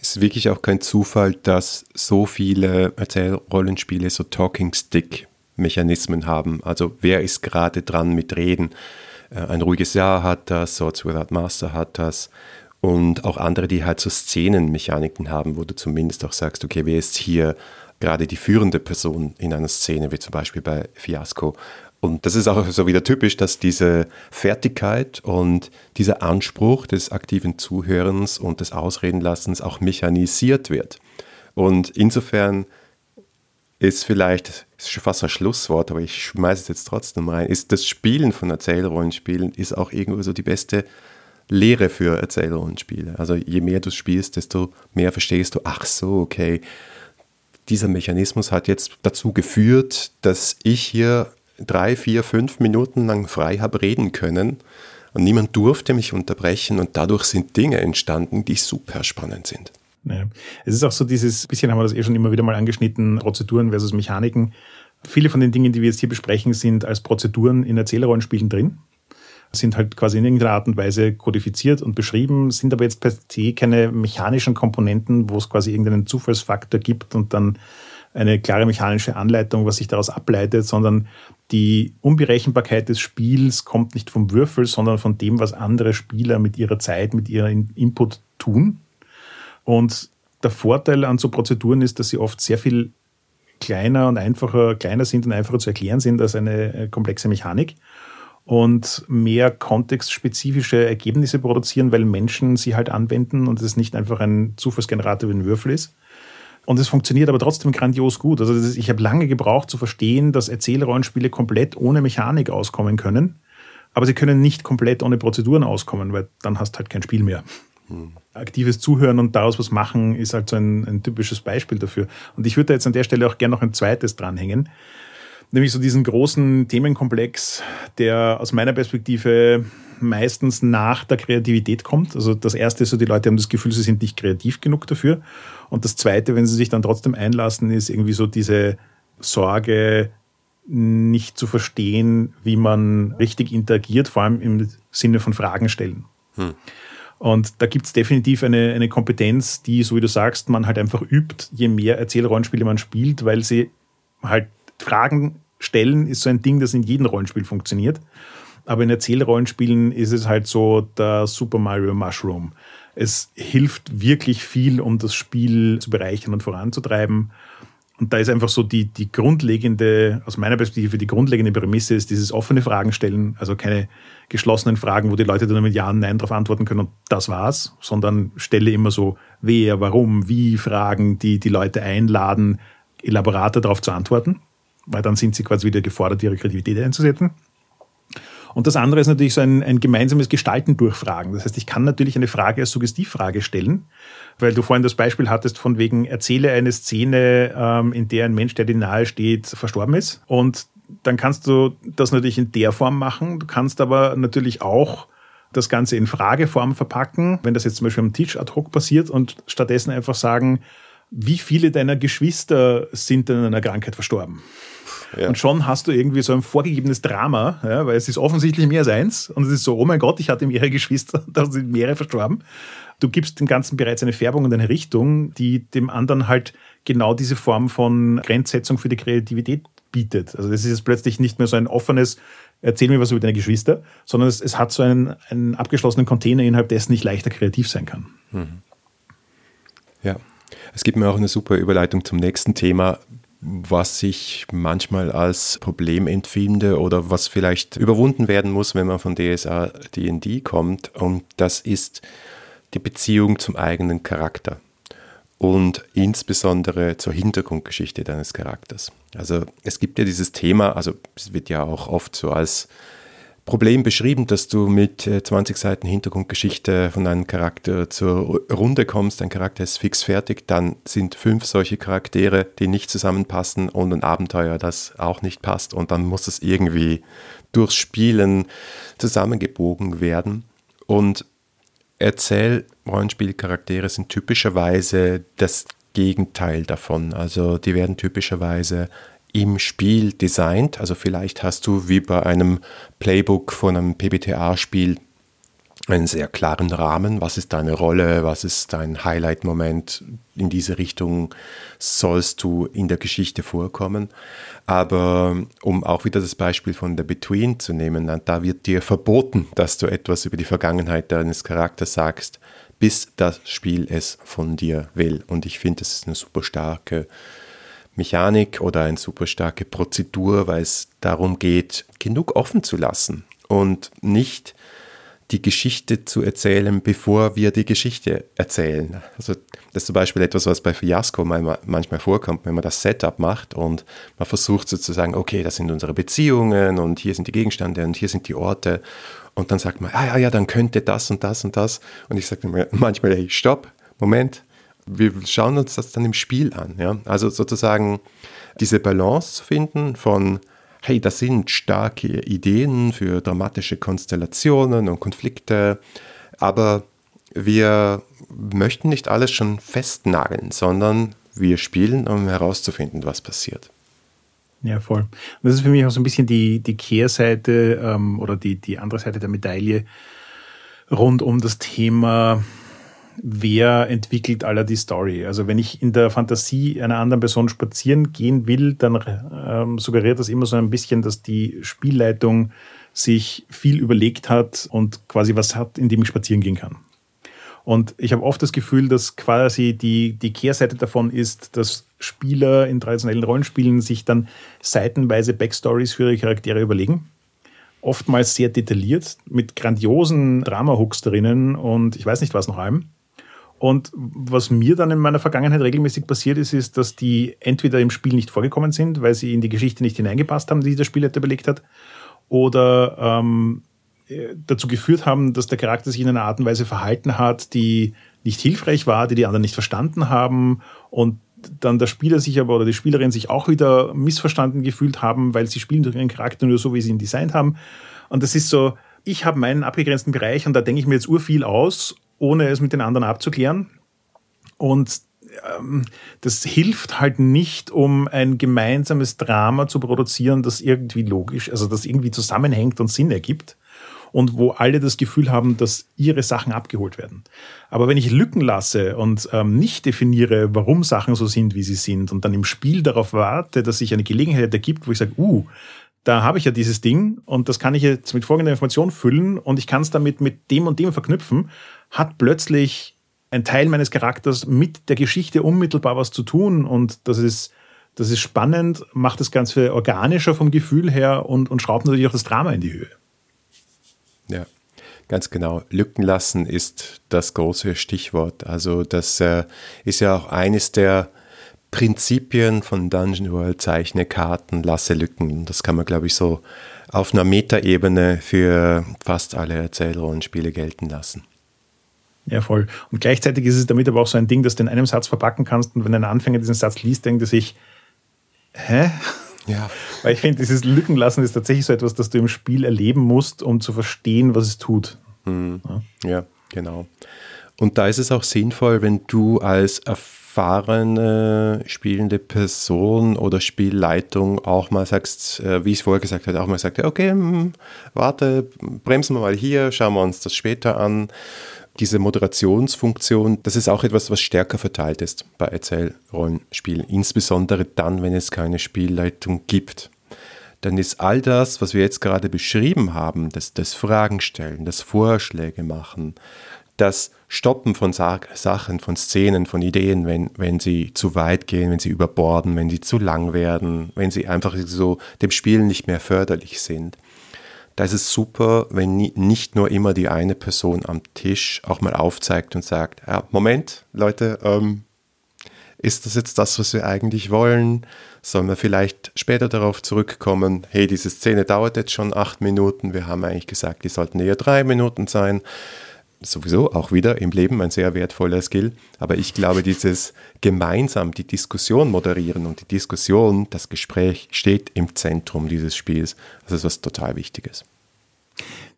es ist wirklich auch kein Zufall, dass so viele Erzählrollenspiele so Talking Stick Mechanismen haben. Also wer ist gerade dran mit Reden? Äh, ein ruhiges Jahr hat das, Swords Without Master hat das und auch andere, die halt so Szenenmechaniken haben, wo du zumindest auch sagst, okay, wer ist hier gerade die führende Person in einer Szene, wie zum Beispiel bei Fiasco und das ist auch so wieder typisch, dass diese Fertigkeit und dieser Anspruch des aktiven Zuhörens und des Ausredenlassens auch mechanisiert wird. Und insofern ist vielleicht, ist schon fast ein Schlusswort, aber ich schmeiße es jetzt trotzdem rein, ist das Spielen von Erzählrollenspielen ist auch irgendwo so die beste Lehre für Erzählrollenspiele. Also je mehr du spielst, desto mehr verstehst du, ach so, okay, dieser Mechanismus hat jetzt dazu geführt, dass ich hier drei, vier, fünf Minuten lang frei habe reden können und niemand durfte mich unterbrechen und dadurch sind Dinge entstanden, die super spannend sind. Ja. Es ist auch so dieses, bisschen haben wir das eh schon immer wieder mal angeschnitten, Prozeduren versus Mechaniken. Viele von den Dingen, die wir jetzt hier besprechen, sind als Prozeduren in Erzählerrollenspielen drin sind halt quasi in irgendeiner Art und Weise kodifiziert und beschrieben, sind aber jetzt per se keine mechanischen Komponenten, wo es quasi irgendeinen Zufallsfaktor gibt und dann eine klare mechanische Anleitung, was sich daraus ableitet, sondern die Unberechenbarkeit des Spiels kommt nicht vom Würfel, sondern von dem, was andere Spieler mit ihrer Zeit, mit ihrem Input tun. Und der Vorteil an so Prozeduren ist, dass sie oft sehr viel kleiner und einfacher, kleiner sind und einfacher zu erklären sind als eine äh, komplexe Mechanik und mehr kontextspezifische Ergebnisse produzieren, weil Menschen sie halt anwenden und es nicht einfach ein Zufallsgenerator wie ein Würfel ist. Und es funktioniert aber trotzdem grandios gut. Also ist, ich habe lange gebraucht zu verstehen, dass Erzählrollenspiele komplett ohne Mechanik auskommen können. Aber sie können nicht komplett ohne Prozeduren auskommen, weil dann hast du halt kein Spiel mehr. Hm. Aktives Zuhören und daraus was machen ist halt so ein, ein typisches Beispiel dafür. Und ich würde da jetzt an der Stelle auch gerne noch ein zweites dranhängen. Nämlich so diesen großen Themenkomplex, der aus meiner Perspektive meistens nach der Kreativität kommt. Also das erste ist so, die Leute haben das Gefühl, sie sind nicht kreativ genug dafür. Und das Zweite, wenn sie sich dann trotzdem einlassen, ist irgendwie so diese Sorge, nicht zu verstehen, wie man richtig interagiert, vor allem im Sinne von Fragen stellen. Hm. Und da gibt es definitiv eine, eine Kompetenz, die, so wie du sagst, man halt einfach übt, je mehr Erzählrollenspiele man spielt, weil sie halt Fragen stellen, ist so ein Ding, das in jedem Rollenspiel funktioniert. Aber in Erzählrollenspielen ist es halt so der Super Mario Mushroom. Es hilft wirklich viel, um das Spiel zu bereichern und voranzutreiben. Und da ist einfach so die, die grundlegende, aus meiner Perspektive, die grundlegende Prämisse ist dieses offene Fragen stellen, also keine geschlossenen Fragen, wo die Leute dann mit Ja und Nein darauf antworten können und das war's, sondern stelle immer so wer, warum, wie Fragen, die die Leute einladen, elaborater darauf zu antworten, weil dann sind sie quasi wieder gefordert, ihre Kreativität einzusetzen. Und das andere ist natürlich so ein, ein gemeinsames Gestalten durch Fragen. Das heißt, ich kann natürlich eine Frage als Suggestivfrage stellen, weil du vorhin das Beispiel hattest von wegen, erzähle eine Szene, ähm, in der ein Mensch, der dir nahe steht, verstorben ist. Und dann kannst du das natürlich in der Form machen. Du kannst aber natürlich auch das Ganze in Frageform verpacken, wenn das jetzt zum Beispiel am Tisch ad hoc passiert und stattdessen einfach sagen, wie viele deiner Geschwister sind denn an einer Krankheit verstorben? Ja. Und schon hast du irgendwie so ein vorgegebenes Drama, ja, weil es ist offensichtlich mehr als eins. Und es ist so, oh mein Gott, ich hatte mehrere Geschwister, da sind mehrere verstorben. Du gibst dem Ganzen bereits eine Färbung und eine Richtung, die dem anderen halt genau diese Form von Grenzsetzung für die Kreativität bietet. Also das ist jetzt plötzlich nicht mehr so ein offenes, erzähl mir was über deine Geschwister, sondern es, es hat so einen, einen abgeschlossenen Container, innerhalb dessen ich leichter kreativ sein kann. Mhm. Ja. Es gibt mir auch eine super Überleitung zum nächsten Thema was ich manchmal als Problem empfinde oder was vielleicht überwunden werden muss, wenn man von DSA DD kommt. Und das ist die Beziehung zum eigenen Charakter und insbesondere zur Hintergrundgeschichte deines Charakters. Also es gibt ja dieses Thema, also es wird ja auch oft so als Problem beschrieben, dass du mit 20 Seiten Hintergrundgeschichte von einem Charakter zur Runde kommst, ein Charakter ist fix fertig, dann sind fünf solche Charaktere, die nicht zusammenpassen und ein Abenteuer, das auch nicht passt und dann muss es irgendwie durchs Spielen zusammengebogen werden. Und Erzähl-Rollenspielcharaktere sind typischerweise das Gegenteil davon. Also die werden typischerweise im Spiel designt. Also vielleicht hast du wie bei einem Playbook von einem PBTA-Spiel einen sehr klaren Rahmen. Was ist deine Rolle? Was ist dein Highlight-Moment? In diese Richtung sollst du in der Geschichte vorkommen. Aber um auch wieder das Beispiel von The Between zu nehmen, da wird dir verboten, dass du etwas über die Vergangenheit deines Charakters sagst, bis das Spiel es von dir will. Und ich finde, das ist eine super starke Mechanik oder eine super starke Prozedur, weil es darum geht, genug offen zu lassen und nicht die Geschichte zu erzählen, bevor wir die Geschichte erzählen. Also das ist zum Beispiel etwas, was bei Fiasco manchmal vorkommt, wenn man das Setup macht und man versucht sozusagen, okay, das sind unsere Beziehungen und hier sind die Gegenstände und hier sind die Orte und dann sagt man, ah ja, ja, dann könnte das und das und das und ich sage manchmal, hey, stopp, Moment, wir schauen uns das dann im Spiel an. Ja? Also sozusagen diese Balance zu finden von hey, das sind starke Ideen für dramatische Konstellationen und Konflikte, aber wir möchten nicht alles schon festnageln, sondern wir spielen, um herauszufinden, was passiert. Ja, voll. Und das ist für mich auch so ein bisschen die, die Kehrseite ähm, oder die, die andere Seite der Medaille rund um das Thema wer entwickelt aller die Story. Also wenn ich in der Fantasie einer anderen Person spazieren gehen will, dann ähm, suggeriert das immer so ein bisschen, dass die Spielleitung sich viel überlegt hat und quasi was hat, in dem ich spazieren gehen kann. Und ich habe oft das Gefühl, dass quasi die, die Kehrseite davon ist, dass Spieler in traditionellen Rollenspielen sich dann seitenweise Backstories für ihre Charaktere überlegen. Oftmals sehr detailliert, mit grandiosen Drama-Hooks drinnen und ich weiß nicht was noch allem. Und was mir dann in meiner Vergangenheit regelmäßig passiert ist, ist, dass die entweder im Spiel nicht vorgekommen sind, weil sie in die Geschichte nicht hineingepasst haben, die der Spielleiter überlegt hat, oder ähm, dazu geführt haben, dass der Charakter sich in einer Art und Weise verhalten hat, die nicht hilfreich war, die die anderen nicht verstanden haben und dann der Spieler sich aber oder die Spielerin sich auch wieder missverstanden gefühlt haben, weil sie spielen durch ihren Charakter nur so, wie sie ihn designt haben. Und das ist so, ich habe meinen abgegrenzten Bereich und da denke ich mir jetzt urviel aus ohne es mit den anderen abzuklären. Und ähm, das hilft halt nicht, um ein gemeinsames Drama zu produzieren, das irgendwie logisch, also das irgendwie zusammenhängt und Sinn ergibt und wo alle das Gefühl haben, dass ihre Sachen abgeholt werden. Aber wenn ich Lücken lasse und ähm, nicht definiere, warum Sachen so sind, wie sie sind, und dann im Spiel darauf warte, dass sich eine Gelegenheit ergibt, wo ich sage, uh, da habe ich ja dieses Ding und das kann ich jetzt mit folgender Information füllen und ich kann es damit mit dem und dem verknüpfen, hat plötzlich ein Teil meines Charakters mit der Geschichte unmittelbar was zu tun und das ist, das ist spannend, macht das Ganze organischer vom Gefühl her und, und schraubt natürlich auch das Drama in die Höhe. Ja, ganz genau. Lücken lassen ist das große Stichwort. Also das äh, ist ja auch eines der Prinzipien von Dungeon World, zeichne Karten, lasse Lücken. Das kann man, glaube ich, so auf einer Metaebene für fast alle Erzählrollenspiele gelten lassen. Ja, voll. Und gleichzeitig ist es damit aber auch so ein Ding, dass du in einem Satz verpacken kannst und wenn ein Anfänger diesen Satz liest, denkt er sich, hä? Ja. Weil ich finde, dieses Lückenlassen ist tatsächlich so etwas, das du im Spiel erleben musst, um zu verstehen, was es tut. Mhm. Ja. ja, genau. Und da ist es auch sinnvoll, wenn du als erfahrene spielende Person oder Spielleitung auch mal sagst, äh, wie ich es vorher gesagt habe, auch mal sagt, okay, hm, warte, bremsen wir mal hier, schauen wir uns das später an diese Moderationsfunktion, das ist auch etwas, was stärker verteilt ist bei Erzählrollenspielen, insbesondere dann, wenn es keine Spielleitung gibt. Dann ist all das, was wir jetzt gerade beschrieben haben, das, das Fragen stellen, das Vorschläge machen, das Stoppen von Sachen, von Szenen, von Ideen, wenn, wenn sie zu weit gehen, wenn sie überborden, wenn sie zu lang werden, wenn sie einfach so dem Spiel nicht mehr förderlich sind da ist es super, wenn nicht nur immer die eine Person am Tisch auch mal aufzeigt und sagt, ja, Moment, Leute, ähm, ist das jetzt das, was wir eigentlich wollen? Sollen wir vielleicht später darauf zurückkommen, hey, diese Szene dauert jetzt schon acht Minuten, wir haben eigentlich gesagt, die sollten eher drei Minuten sein. Sowieso auch wieder im Leben ein sehr wertvoller Skill. Aber ich glaube, dieses gemeinsam die Diskussion moderieren und die Diskussion, das Gespräch steht im Zentrum dieses Spiels. Das ist was total Wichtiges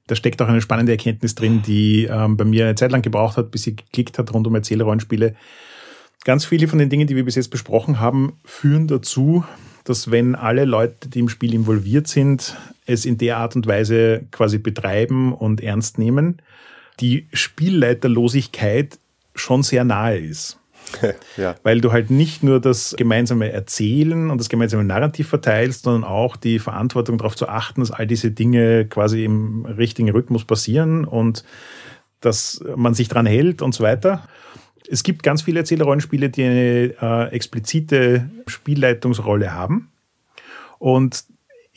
da steckt auch eine spannende Erkenntnis drin, die ähm, bei mir eine Zeit lang gebraucht hat, bis sie geklickt hat rund um Erzählrollenspiele. Ganz viele von den Dingen, die wir bis jetzt besprochen haben, führen dazu, dass wenn alle Leute, die im Spiel involviert sind, es in der Art und Weise quasi betreiben und ernst nehmen, die Spielleiterlosigkeit schon sehr nahe ist. ja. Weil du halt nicht nur das gemeinsame Erzählen und das gemeinsame Narrativ verteilst, sondern auch die Verantwortung darauf zu achten, dass all diese Dinge quasi im richtigen Rhythmus passieren und dass man sich dran hält und so weiter. Es gibt ganz viele Erzählerrollenspiele, die eine äh, explizite Spielleitungsrolle haben. Und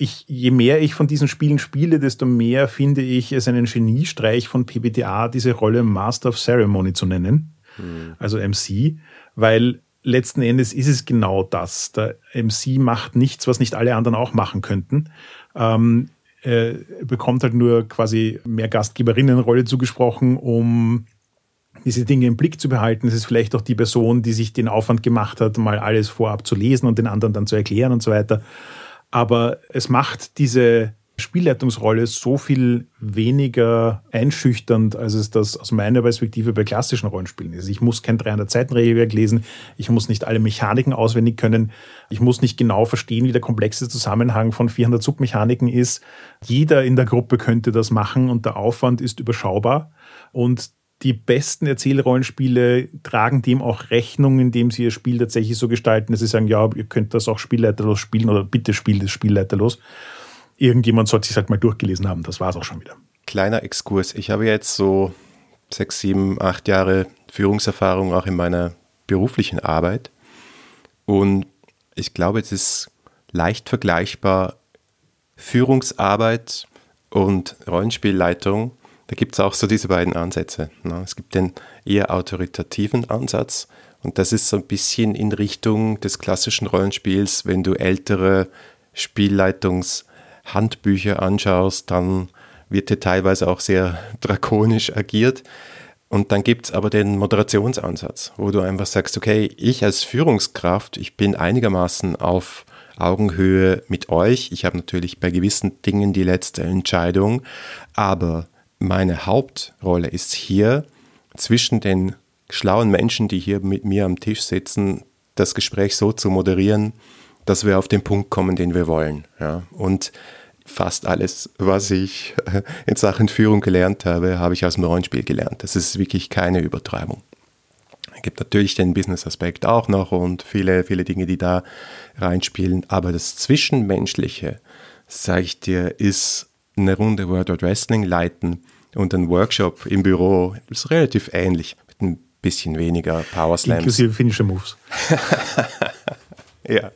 ich, je mehr ich von diesen Spielen spiele, desto mehr finde ich es einen Geniestreich von PBTA, diese Rolle Master of Ceremony zu nennen mhm. also MC, weil letzten Endes ist es genau das. Der MC macht nichts, was nicht alle anderen auch machen könnten. Ähm, er bekommt halt nur quasi mehr Gastgeberinnenrolle zugesprochen, um diese Dinge im Blick zu behalten. Es ist vielleicht auch die Person, die sich den Aufwand gemacht hat, mal alles vorab zu lesen und den anderen dann zu erklären und so weiter. Aber es macht diese Spielleitungsrolle so viel weniger einschüchternd, als es das aus meiner Perspektive bei klassischen Rollenspielen ist. Ich muss kein 300-Seiten-Regelwerk lesen, ich muss nicht alle Mechaniken auswendig können, ich muss nicht genau verstehen, wie der komplexe Zusammenhang von 400 Submechaniken ist. Jeder in der Gruppe könnte das machen und der Aufwand ist überschaubar. Und die besten Erzählrollenspiele tragen dem auch Rechnung, indem sie ihr Spiel tatsächlich so gestalten, dass sie sagen, ja, ihr könnt das auch spielleiterlos spielen oder bitte spielt es spielleiterlos irgendjemand sollte sich halt mal durchgelesen haben. Das war es auch schon wieder. Kleiner Exkurs. Ich habe jetzt so sechs, sieben, acht Jahre Führungserfahrung auch in meiner beruflichen Arbeit. Und ich glaube, es ist leicht vergleichbar Führungsarbeit und Rollenspielleitung. Da gibt es auch so diese beiden Ansätze. Ne? Es gibt den eher autoritativen Ansatz und das ist so ein bisschen in Richtung des klassischen Rollenspiels, wenn du ältere Spielleitungs- Handbücher anschaust, dann wird hier teilweise auch sehr drakonisch agiert. Und dann gibt es aber den Moderationsansatz, wo du einfach sagst, okay, ich als Führungskraft, ich bin einigermaßen auf Augenhöhe mit euch. Ich habe natürlich bei gewissen Dingen die letzte Entscheidung, aber meine Hauptrolle ist hier zwischen den schlauen Menschen, die hier mit mir am Tisch sitzen, das Gespräch so zu moderieren, dass wir auf den Punkt kommen, den wir wollen. Ja? Und fast alles, was ich in Sachen Führung gelernt habe, habe ich aus dem Rollenspiel gelernt. Das ist wirklich keine Übertreibung. Es gibt natürlich den Business-Aspekt auch noch und viele, viele Dinge, die da reinspielen. Aber das Zwischenmenschliche, sage ich dir, ist eine Runde World of Wrestling leiten und ein Workshop im Büro ist relativ ähnlich, mit ein bisschen weniger Power Slams. Inklusive Finisher Moves. ja.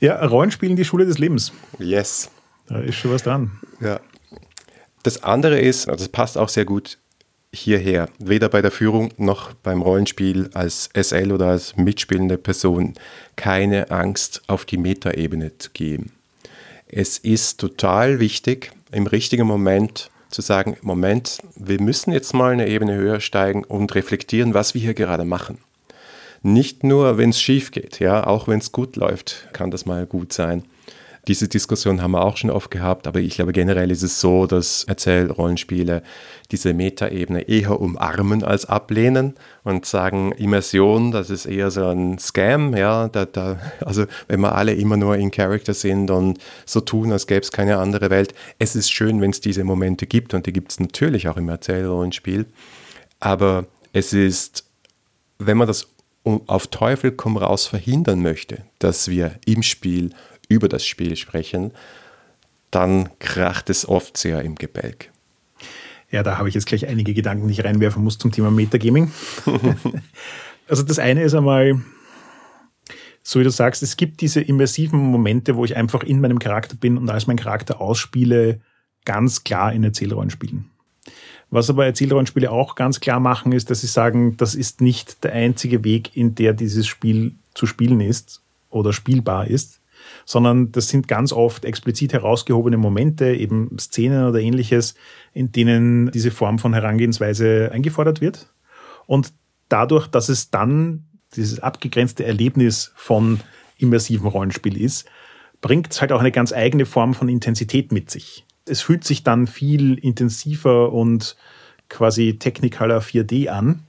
Ja, Rollenspielen die Schule des Lebens. Yes. Da ist schon was dran. Ja. Das andere ist, also das passt auch sehr gut hierher, weder bei der Führung noch beim Rollenspiel als SL oder als mitspielende Person, keine Angst auf die Metaebene zu gehen. Es ist total wichtig, im richtigen Moment zu sagen, Moment, wir müssen jetzt mal eine Ebene höher steigen und reflektieren, was wir hier gerade machen. Nicht nur, wenn es schief geht, ja, auch wenn es gut läuft, kann das mal gut sein. Diese Diskussion haben wir auch schon oft gehabt, aber ich glaube generell ist es so, dass Erzählrollenspiele diese Metaebene eher umarmen als ablehnen und sagen, Immersion, das ist eher so ein Scam, ja, da, da, also wenn wir alle immer nur in Character sind und so tun, als gäbe es keine andere Welt. Es ist schön, wenn es diese Momente gibt und die gibt es natürlich auch im Erzählrollenspiel, aber es ist, wenn man das auf Teufel komm raus verhindern möchte, dass wir im Spiel über das Spiel sprechen, dann kracht es oft sehr im Gebälk. Ja, da habe ich jetzt gleich einige Gedanken, die ich reinwerfen muss zum Thema Metagaming. also das eine ist einmal, so wie du sagst, es gibt diese immersiven Momente, wo ich einfach in meinem Charakter bin und als mein Charakter ausspiele, ganz klar in Erzählrollen spielen Was aber Erzählrollenspiele auch ganz klar machen, ist, dass sie sagen, das ist nicht der einzige Weg, in der dieses Spiel zu spielen ist oder spielbar ist, sondern das sind ganz oft explizit herausgehobene Momente, eben Szenen oder ähnliches, in denen diese Form von Herangehensweise eingefordert wird. Und dadurch, dass es dann dieses abgegrenzte Erlebnis von immersiven Rollenspiel ist, bringt es halt auch eine ganz eigene Form von Intensität mit sich. Es fühlt sich dann viel intensiver und quasi Technicolor 4D an,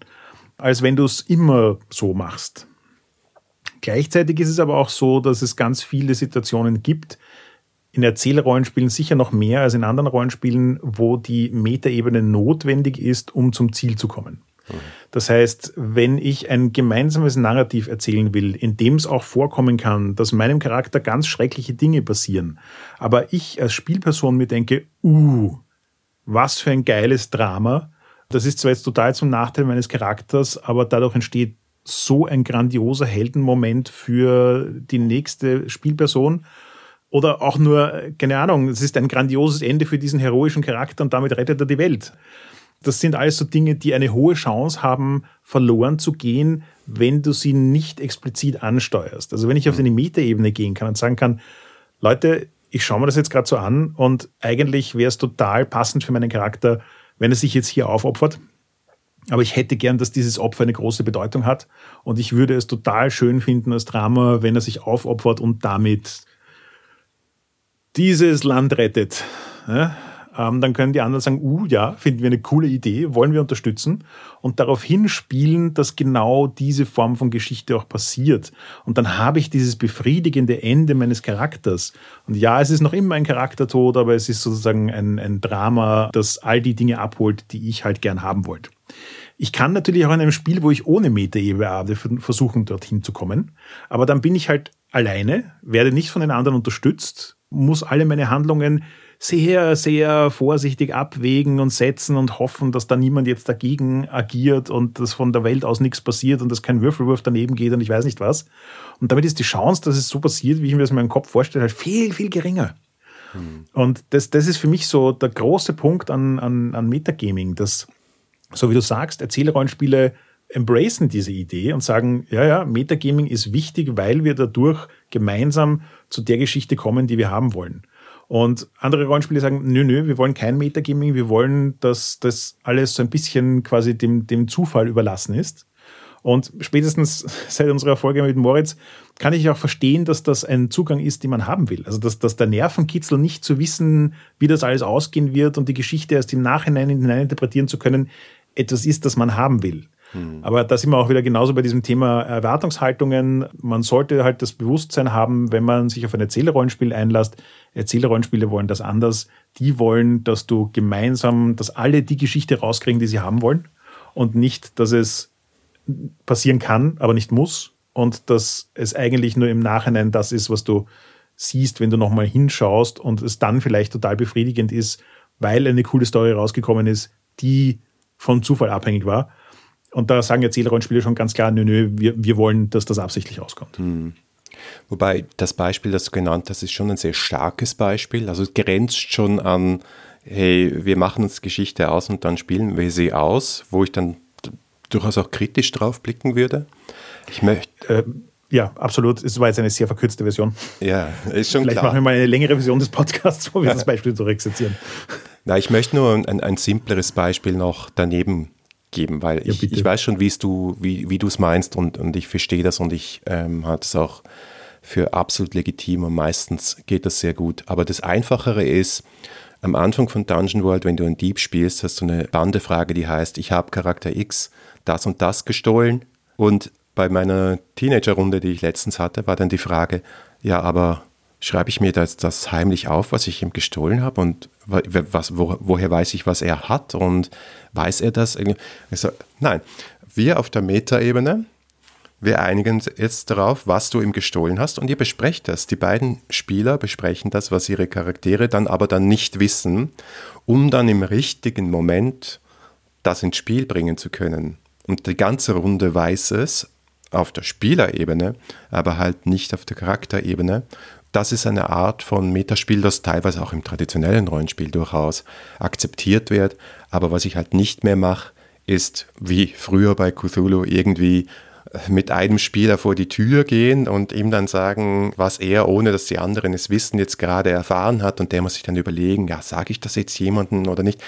als wenn du es immer so machst. Gleichzeitig ist es aber auch so, dass es ganz viele Situationen gibt, in Erzählrollenspielen sicher noch mehr als in anderen Rollenspielen, wo die Metaebene notwendig ist, um zum Ziel zu kommen. Das heißt, wenn ich ein gemeinsames Narrativ erzählen will, in dem es auch vorkommen kann, dass meinem Charakter ganz schreckliche Dinge passieren, aber ich als Spielperson mir denke, uh, was für ein geiles Drama. Das ist zwar jetzt total zum Nachteil meines Charakters, aber dadurch entsteht so ein grandioser Heldenmoment für die nächste Spielperson. Oder auch nur, keine Ahnung, es ist ein grandioses Ende für diesen heroischen Charakter und damit rettet er die Welt das sind alles so Dinge, die eine hohe Chance haben, verloren zu gehen, wenn du sie nicht explizit ansteuerst. Also wenn ich auf eine Metaebene gehen kann und sagen kann, Leute, ich schaue mir das jetzt gerade so an und eigentlich wäre es total passend für meinen Charakter, wenn er sich jetzt hier aufopfert. Aber ich hätte gern, dass dieses Opfer eine große Bedeutung hat. Und ich würde es total schön finden als Drama, wenn er sich aufopfert und damit dieses Land rettet. Ja? ähm, dann können die anderen sagen, uh, ja, finden wir eine coole Idee, wollen wir unterstützen und darauf hinspielen, dass genau diese Form von Geschichte auch passiert. Und dann habe ich dieses befriedigende Ende meines Charakters. Und ja, es ist noch immer ein Charaktertod, aber es ist sozusagen ein, ein Drama, das all die Dinge abholt, die ich halt gern haben wollte. Ich kann natürlich auch in einem Spiel, wo ich ohne Meta-Ebene arbeite, versuchen, dorthin zu kommen. Aber dann bin ich halt alleine, werde nicht von den anderen unterstützt, muss alle meine Handlungen sehr, sehr vorsichtig abwägen und setzen und hoffen, dass da niemand jetzt dagegen agiert und dass von der Welt aus nichts passiert und dass kein Würfelwurf daneben geht und ich weiß nicht was. Und damit ist die Chance, dass es so passiert, wie ich mir das in meinem Kopf vorstelle, halt viel, viel geringer. Mhm. Und das, das ist für mich so der große Punkt an, an, an Metagaming, dass, so wie du sagst, Erzählrollenspiele embracen diese Idee und sagen, ja, ja, Metagaming ist wichtig, weil wir dadurch gemeinsam zu der Geschichte kommen, die wir haben wollen. Und andere Rollenspiele sagen, nö, nö, wir wollen kein Metagaming, wir wollen, dass das alles so ein bisschen quasi dem, dem Zufall überlassen ist. Und spätestens seit unserer Folge mit Moritz kann ich auch verstehen, dass das ein Zugang ist, den man haben will. Also, dass, dass der Nervenkitzel nicht zu wissen, wie das alles ausgehen wird und die Geschichte erst im Nachhinein hineininterpretieren zu können, etwas ist, das man haben will. Hm. Aber da sind wir auch wieder genauso bei diesem Thema Erwartungshaltungen. Man sollte halt das Bewusstsein haben, wenn man sich auf ein Erzählrollenspiel einlässt. Erzählrollenspiele wollen das anders. Die wollen, dass du gemeinsam, dass alle die Geschichte rauskriegen, die sie haben wollen. Und nicht, dass es passieren kann, aber nicht muss. Und dass es eigentlich nur im Nachhinein das ist, was du siehst, wenn du nochmal hinschaust und es dann vielleicht total befriedigend ist, weil eine coole Story rausgekommen ist, die von Zufall abhängig war. Und da sagen Erzählrollenspiele schon ganz klar, nö, nö, wir, wir wollen, dass das absichtlich rauskommt. Hm. Wobei das Beispiel, das du genannt hast, ist schon ein sehr starkes Beispiel. Also es grenzt schon an, hey, wir machen uns Geschichte aus und dann spielen wir sie aus, wo ich dann durchaus auch kritisch drauf blicken würde. Ich möchte. Äh, ja, absolut. Es war jetzt eine sehr verkürzte Version. Ja, ist schon Vielleicht klar. machen wir mal eine längere Version des Podcasts, wo wir das Beispiel zurücksetzen. Na, ich möchte nur ein, ein simpleres Beispiel noch daneben geben, weil ja, ich, ich, weiß schon, du, wie, wie du es meinst und, und ich verstehe das und ich ähm, halte es auch für absolut legitim und meistens geht das sehr gut. Aber das Einfachere ist, am Anfang von Dungeon World, wenn du ein Dieb spielst, hast du eine Bandefrage, die heißt, ich habe Charakter X das und das gestohlen. Und bei meiner Teenager-Runde, die ich letztens hatte, war dann die Frage, ja, aber schreibe ich mir das, das heimlich auf, was ich ihm gestohlen habe und was, wo, woher weiß ich, was er hat und weiß er das? Also, nein, wir auf der Metaebene, wir einigen jetzt darauf, was du ihm gestohlen hast und ihr besprecht das. Die beiden Spieler besprechen das, was ihre Charaktere dann aber dann nicht wissen, um dann im richtigen Moment das ins Spiel bringen zu können. Und die ganze Runde weiß es auf der Spielerebene, aber halt nicht auf der Charakterebene das ist eine Art von Metaspiel, das teilweise auch im traditionellen Rollenspiel durchaus akzeptiert wird. Aber was ich halt nicht mehr mache, ist wie früher bei Cthulhu irgendwie mit einem Spieler vor die Tür gehen und ihm dann sagen, was er, ohne dass die anderen es wissen, jetzt gerade erfahren hat und der muss sich dann überlegen, ja, sage ich das jetzt jemandem oder nicht.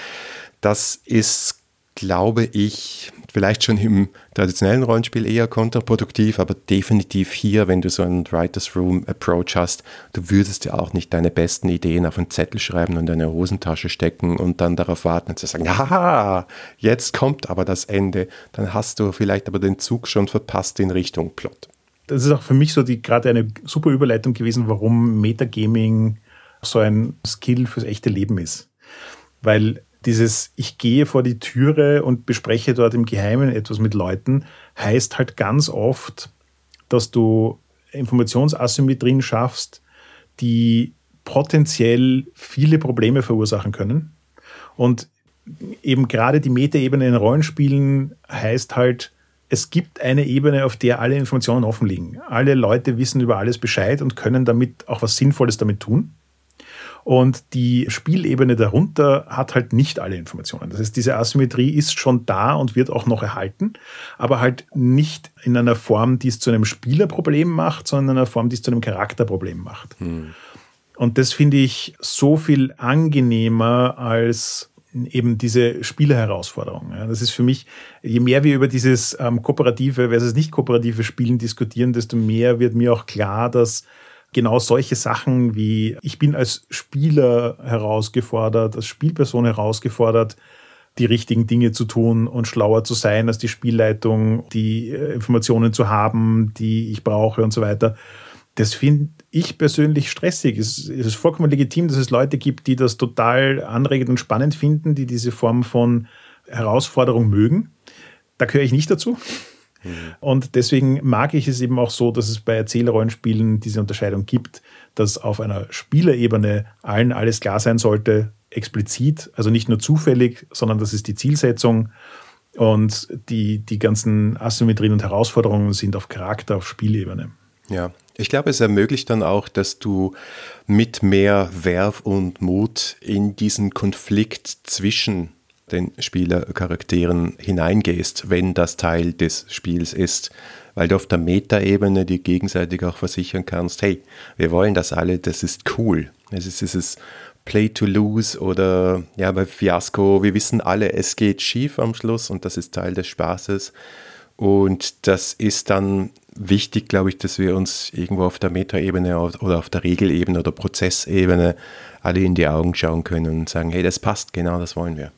Das ist glaube ich, vielleicht schon im traditionellen Rollenspiel eher kontraproduktiv, aber definitiv hier, wenn du so einen Writers Room Approach hast, du würdest ja auch nicht deine besten Ideen auf einen Zettel schreiben und in deine Hosentasche stecken und dann darauf warten zu sagen, haha, jetzt kommt aber das Ende. Dann hast du vielleicht aber den Zug schon verpasst in Richtung Plot. Das ist auch für mich so die gerade eine super Überleitung gewesen, warum Metagaming so ein Skill fürs echte Leben ist. Weil dieses Ich gehe vor die Türe und bespreche dort im Geheimen etwas mit Leuten, heißt halt ganz oft, dass du Informationsasymmetrien schaffst, die potenziell viele Probleme verursachen können. Und eben gerade die Metaebene in Rollenspielen heißt halt, es gibt eine Ebene, auf der alle Informationen offen liegen. Alle Leute wissen über alles Bescheid und können damit auch was Sinnvolles damit tun. Und die Spielebene darunter hat halt nicht alle Informationen. Das heißt, diese Asymmetrie ist schon da und wird auch noch erhalten, aber halt nicht in einer Form, die es zu einem Spielerproblem macht, sondern in einer Form, die es zu einem Charakterproblem macht. Hm. Und das finde ich so viel angenehmer als eben diese Spielerherausforderung. Das ist für mich, je mehr wir über dieses ähm, kooperative versus nicht kooperative Spielen diskutieren, desto mehr wird mir auch klar, dass genau solche Sachen wie ich bin als Spieler herausgefordert, als Spielperson herausgefordert, die richtigen Dinge zu tun und schlauer zu sein als die Spielleitung, die äh, Informationen zu haben, die ich brauche und so weiter. Das finde ich persönlich stressig. Es ist vollkommen legitim, dass es Leute gibt, die das total anregend und spannend finden, die diese Form von Herausforderung mögen. Da gehöre ich nicht dazu. Und deswegen mag ich es eben auch so, dass es bei Erzählrollenspielen diese Unterscheidung gibt, dass auf einer Spielerebene allen alles klar sein sollte, explizit, also nicht nur zufällig, sondern das ist die Zielsetzung. Und die, die ganzen Asymmetrien und Herausforderungen sind auf Charakter, auf Spielebene. Ja, ich glaube, es ermöglicht dann auch, dass du mit mehr Werf und Mut in diesen Konflikt zwischen den Spielercharakteren hineingehst, wenn das Teil des Spiels ist, weil du auf der Metaebene dir gegenseitig auch versichern kannst, hey, wir wollen das alle, das ist cool. Es ist dieses Play to Lose oder ja, bei Fiasco, wir wissen alle, es geht schief am Schluss und das ist Teil des Spaßes. Und das ist dann wichtig, glaube ich, dass wir uns irgendwo auf der Metaebene oder auf der Regelebene oder Prozessebene alle in die Augen schauen können und sagen, hey, das passt, genau das wollen wir.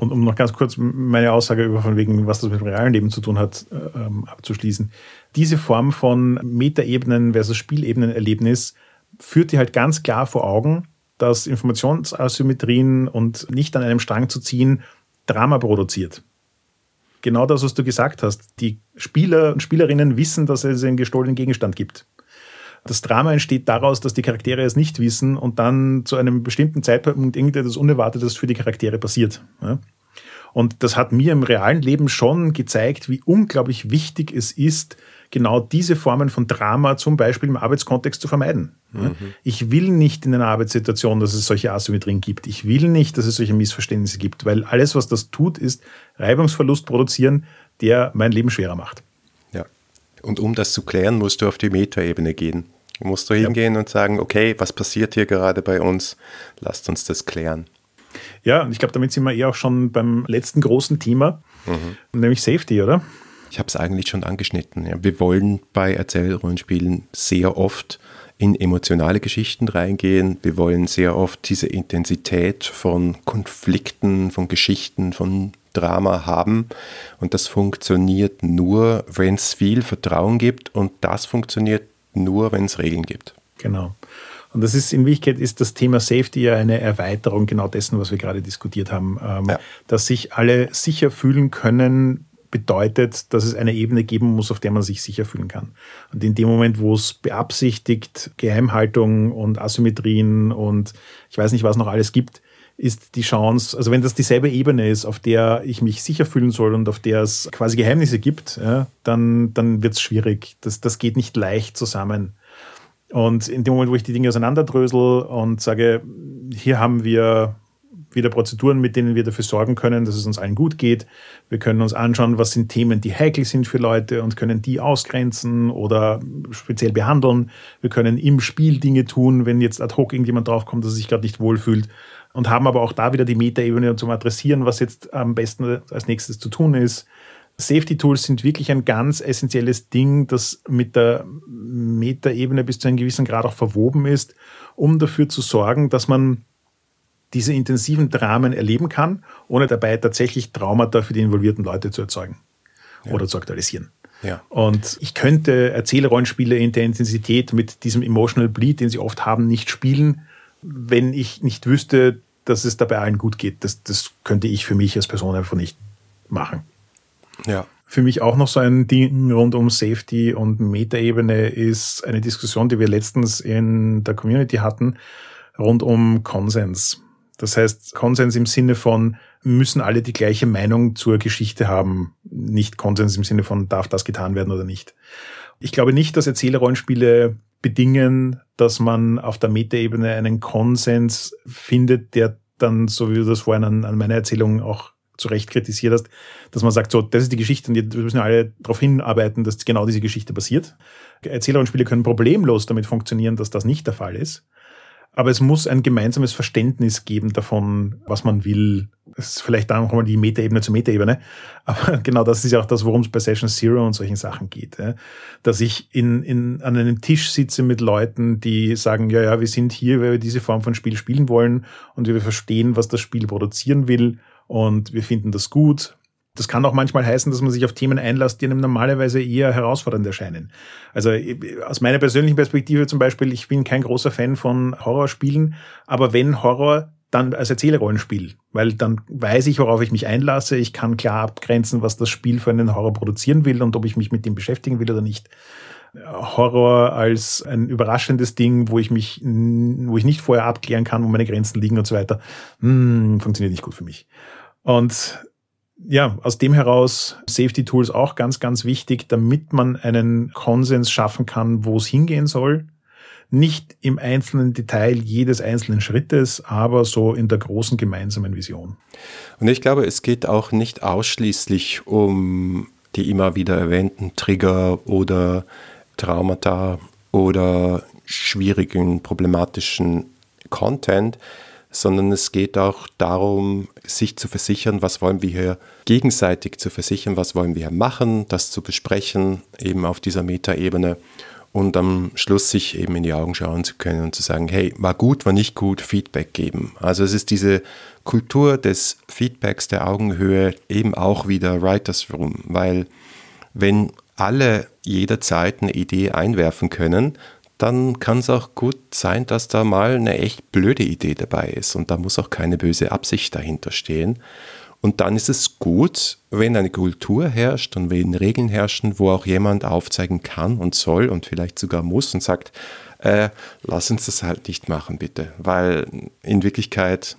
Und um noch ganz kurz meine Aussage über von wegen, was das mit dem realen Leben zu tun hat, ähm, abzuschließen. Diese Form von Metaebenen versus Spielebenen-Erlebnis führt dir halt ganz klar vor Augen, dass Informationsasymmetrien und nicht an einem Strang zu ziehen Drama produziert. Genau das, was du gesagt hast. Die Spieler und Spielerinnen wissen, dass es einen gestohlenen Gegenstand gibt. Das Drama entsteht daraus, dass die Charaktere es nicht wissen und dann zu einem bestimmten Zeitpunkt irgendetwas Unerwartetes für die Charaktere passiert. Und das hat mir im realen Leben schon gezeigt, wie unglaublich wichtig es ist, genau diese Formen von Drama zum Beispiel im Arbeitskontext zu vermeiden. Mhm. Ich will nicht in einer Arbeitssituation, dass es solche Asymmetrien gibt. Ich will nicht, dass es solche Missverständnisse gibt, weil alles, was das tut, ist Reibungsverlust produzieren, der mein Leben schwerer macht. Und um das zu klären, musst du auf die Metaebene gehen. Du musst du hingehen ja. und sagen, okay, was passiert hier gerade bei uns? Lasst uns das klären. Ja, und ich glaube, damit sind wir eh auch schon beim letzten großen Thema, mhm. nämlich Safety, oder? Ich habe es eigentlich schon angeschnitten. Ja. Wir wollen bei Erzählrollenspielen sehr oft in emotionale Geschichten reingehen. Wir wollen sehr oft diese Intensität von Konflikten, von Geschichten, von Drama haben. Und das funktioniert nur, wenn es viel Vertrauen gibt. Und das funktioniert nur, wenn es Regeln gibt. Genau. Und das ist in Wirklichkeit ist das Thema Safety ja eine Erweiterung genau dessen, was wir gerade diskutiert haben. Ähm, ja. Dass sich alle sicher fühlen können, bedeutet, dass es eine Ebene geben muss, auf der man sich sicher fühlen kann. Und in dem Moment, wo es beabsichtigt, Geheimhaltung und Asymmetrien und ich weiß nicht, was noch alles gibt, ist die Chance, also wenn das dieselbe Ebene ist, auf der ich mich sicher fühlen soll und auf der es quasi Geheimnisse gibt, ja, dann, dann wird es schwierig. Das, das geht nicht leicht zusammen. Und in dem Moment, wo ich die Dinge auseinanderdrösel und sage, hier haben wir wieder Prozeduren, mit denen wir dafür sorgen können, dass es uns allen gut geht. Wir können uns anschauen, was sind Themen, die heikel sind für Leute und können die ausgrenzen oder speziell behandeln. Wir können im Spiel Dinge tun, wenn jetzt ad hoc irgendjemand draufkommt, dass er sich gerade nicht wohlfühlt und haben aber auch da wieder die Metaebene zum Adressieren, was jetzt am besten als nächstes zu tun ist. Safety Tools sind wirklich ein ganz essentielles Ding, das mit der Metaebene bis zu einem gewissen Grad auch verwoben ist, um dafür zu sorgen, dass man diese intensiven Dramen erleben kann, ohne dabei tatsächlich Traumata für die involvierten Leute zu erzeugen ja. oder zu aktualisieren. Ja. Und ich könnte Erzählrollenspiele in der Intensität mit diesem Emotional Bleed, den sie oft haben, nicht spielen, wenn ich nicht wüsste, dass es dabei allen gut geht. Das, das könnte ich für mich als Person einfach nicht machen. Ja. Für mich auch noch so ein Ding rund um Safety und Metaebene ist eine Diskussion, die wir letztens in der Community hatten, rund um Konsens. Das heißt, Konsens im Sinne von, müssen alle die gleiche Meinung zur Geschichte haben, nicht Konsens im Sinne von, darf das getan werden oder nicht. Ich glaube nicht, dass Erzählerrollenspiele bedingen, dass man auf der Metaebene einen Konsens findet, der dann, so wie du das vorhin an, an meiner Erzählung auch zu Recht kritisiert hast, dass man sagt, so, das ist die Geschichte und wir müssen alle darauf hinarbeiten, dass genau diese Geschichte passiert. Erzählerrollenspiele können problemlos damit funktionieren, dass das nicht der Fall ist. Aber es muss ein gemeinsames Verständnis geben davon, was man will. Das ist vielleicht dann nochmal die Metaebene zur Metaebene. Aber genau das ist ja auch das, worum es bei Session Zero und solchen Sachen geht. Dass ich in, in, an einem Tisch sitze mit Leuten, die sagen, ja, ja, wir sind hier, weil wir diese Form von Spiel spielen wollen und wir verstehen, was das Spiel produzieren will und wir finden das gut das kann auch manchmal heißen, dass man sich auf Themen einlässt, die einem normalerweise eher herausfordernd erscheinen. Also aus meiner persönlichen Perspektive zum Beispiel, ich bin kein großer Fan von Horrorspielen, aber wenn Horror, dann als Erzählrollenspiel, weil dann weiß ich, worauf ich mich einlasse. Ich kann klar abgrenzen, was das Spiel für einen Horror produzieren will und ob ich mich mit dem beschäftigen will oder nicht. Horror als ein überraschendes Ding, wo ich mich, wo ich nicht vorher abklären kann, wo meine Grenzen liegen und so weiter, hm, funktioniert nicht gut für mich. Und ja, aus dem heraus Safety Tools auch ganz, ganz wichtig, damit man einen Konsens schaffen kann, wo es hingehen soll. Nicht im einzelnen Detail jedes einzelnen Schrittes, aber so in der großen gemeinsamen Vision. Und ich glaube, es geht auch nicht ausschließlich um die immer wieder erwähnten Trigger oder Traumata oder schwierigen, problematischen Content, sondern es geht auch darum, sich zu versichern, was wollen wir hier gegenseitig zu versichern, was wollen wir hier machen, das zu besprechen, eben auf dieser Metaebene und am Schluss sich eben in die Augen schauen zu können und zu sagen, hey, war gut, war nicht gut, Feedback geben. Also es ist diese Kultur des Feedbacks der Augenhöhe eben auch wieder Writers Room, weil wenn alle jederzeit eine Idee einwerfen können, dann kann es auch gut sein, dass da mal eine echt blöde Idee dabei ist und da muss auch keine böse Absicht dahinter stehen. Und dann ist es gut, wenn eine Kultur herrscht und wenn Regeln herrschen, wo auch jemand aufzeigen kann und soll und vielleicht sogar muss und sagt, äh, lass uns das halt nicht machen, bitte. Weil in Wirklichkeit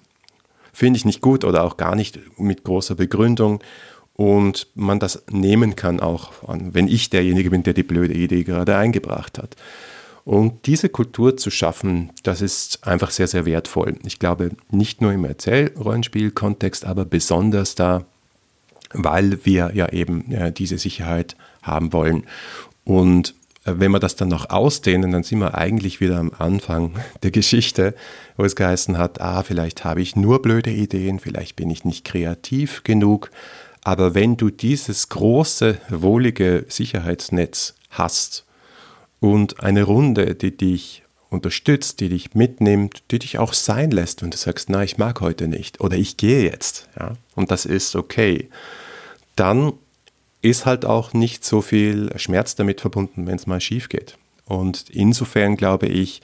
finde ich nicht gut oder auch gar nicht mit großer Begründung und man das nehmen kann auch, wenn ich derjenige bin, der die blöde Idee gerade eingebracht hat. Und diese Kultur zu schaffen, das ist einfach sehr, sehr wertvoll. Ich glaube, nicht nur im Erzählrollenspiel-Kontext, aber besonders da, weil wir ja eben äh, diese Sicherheit haben wollen. Und äh, wenn wir das dann noch ausdehnen, dann sind wir eigentlich wieder am Anfang der Geschichte, wo es geheißen hat, ah, vielleicht habe ich nur blöde Ideen, vielleicht bin ich nicht kreativ genug. Aber wenn du dieses große, wohlige Sicherheitsnetz hast, und eine Runde, die dich unterstützt, die dich mitnimmt, die dich auch sein lässt, wenn du sagst, na, ich mag heute nicht oder ich gehe jetzt, ja, und das ist okay, dann ist halt auch nicht so viel Schmerz damit verbunden, wenn es mal schief geht. Und insofern glaube ich,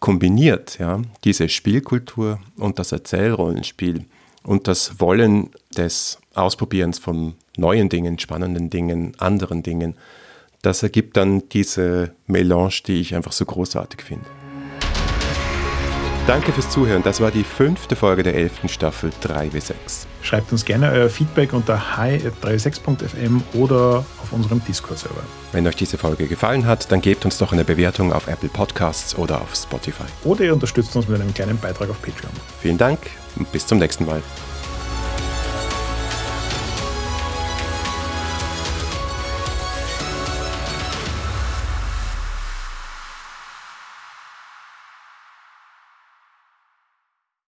kombiniert ja, diese Spielkultur und das Erzählrollenspiel und das Wollen des Ausprobierens von neuen Dingen, spannenden Dingen, anderen Dingen, das ergibt dann diese Melange, die ich einfach so großartig finde. Danke fürs Zuhören. Das war die fünfte Folge der elften Staffel 3W6. Schreibt uns gerne euer Feedback unter hi.3w6.fm oder auf unserem Discord-Server. Wenn euch diese Folge gefallen hat, dann gebt uns doch eine Bewertung auf Apple Podcasts oder auf Spotify. Oder ihr unterstützt uns mit einem kleinen Beitrag auf Patreon. Vielen Dank und bis zum nächsten Mal.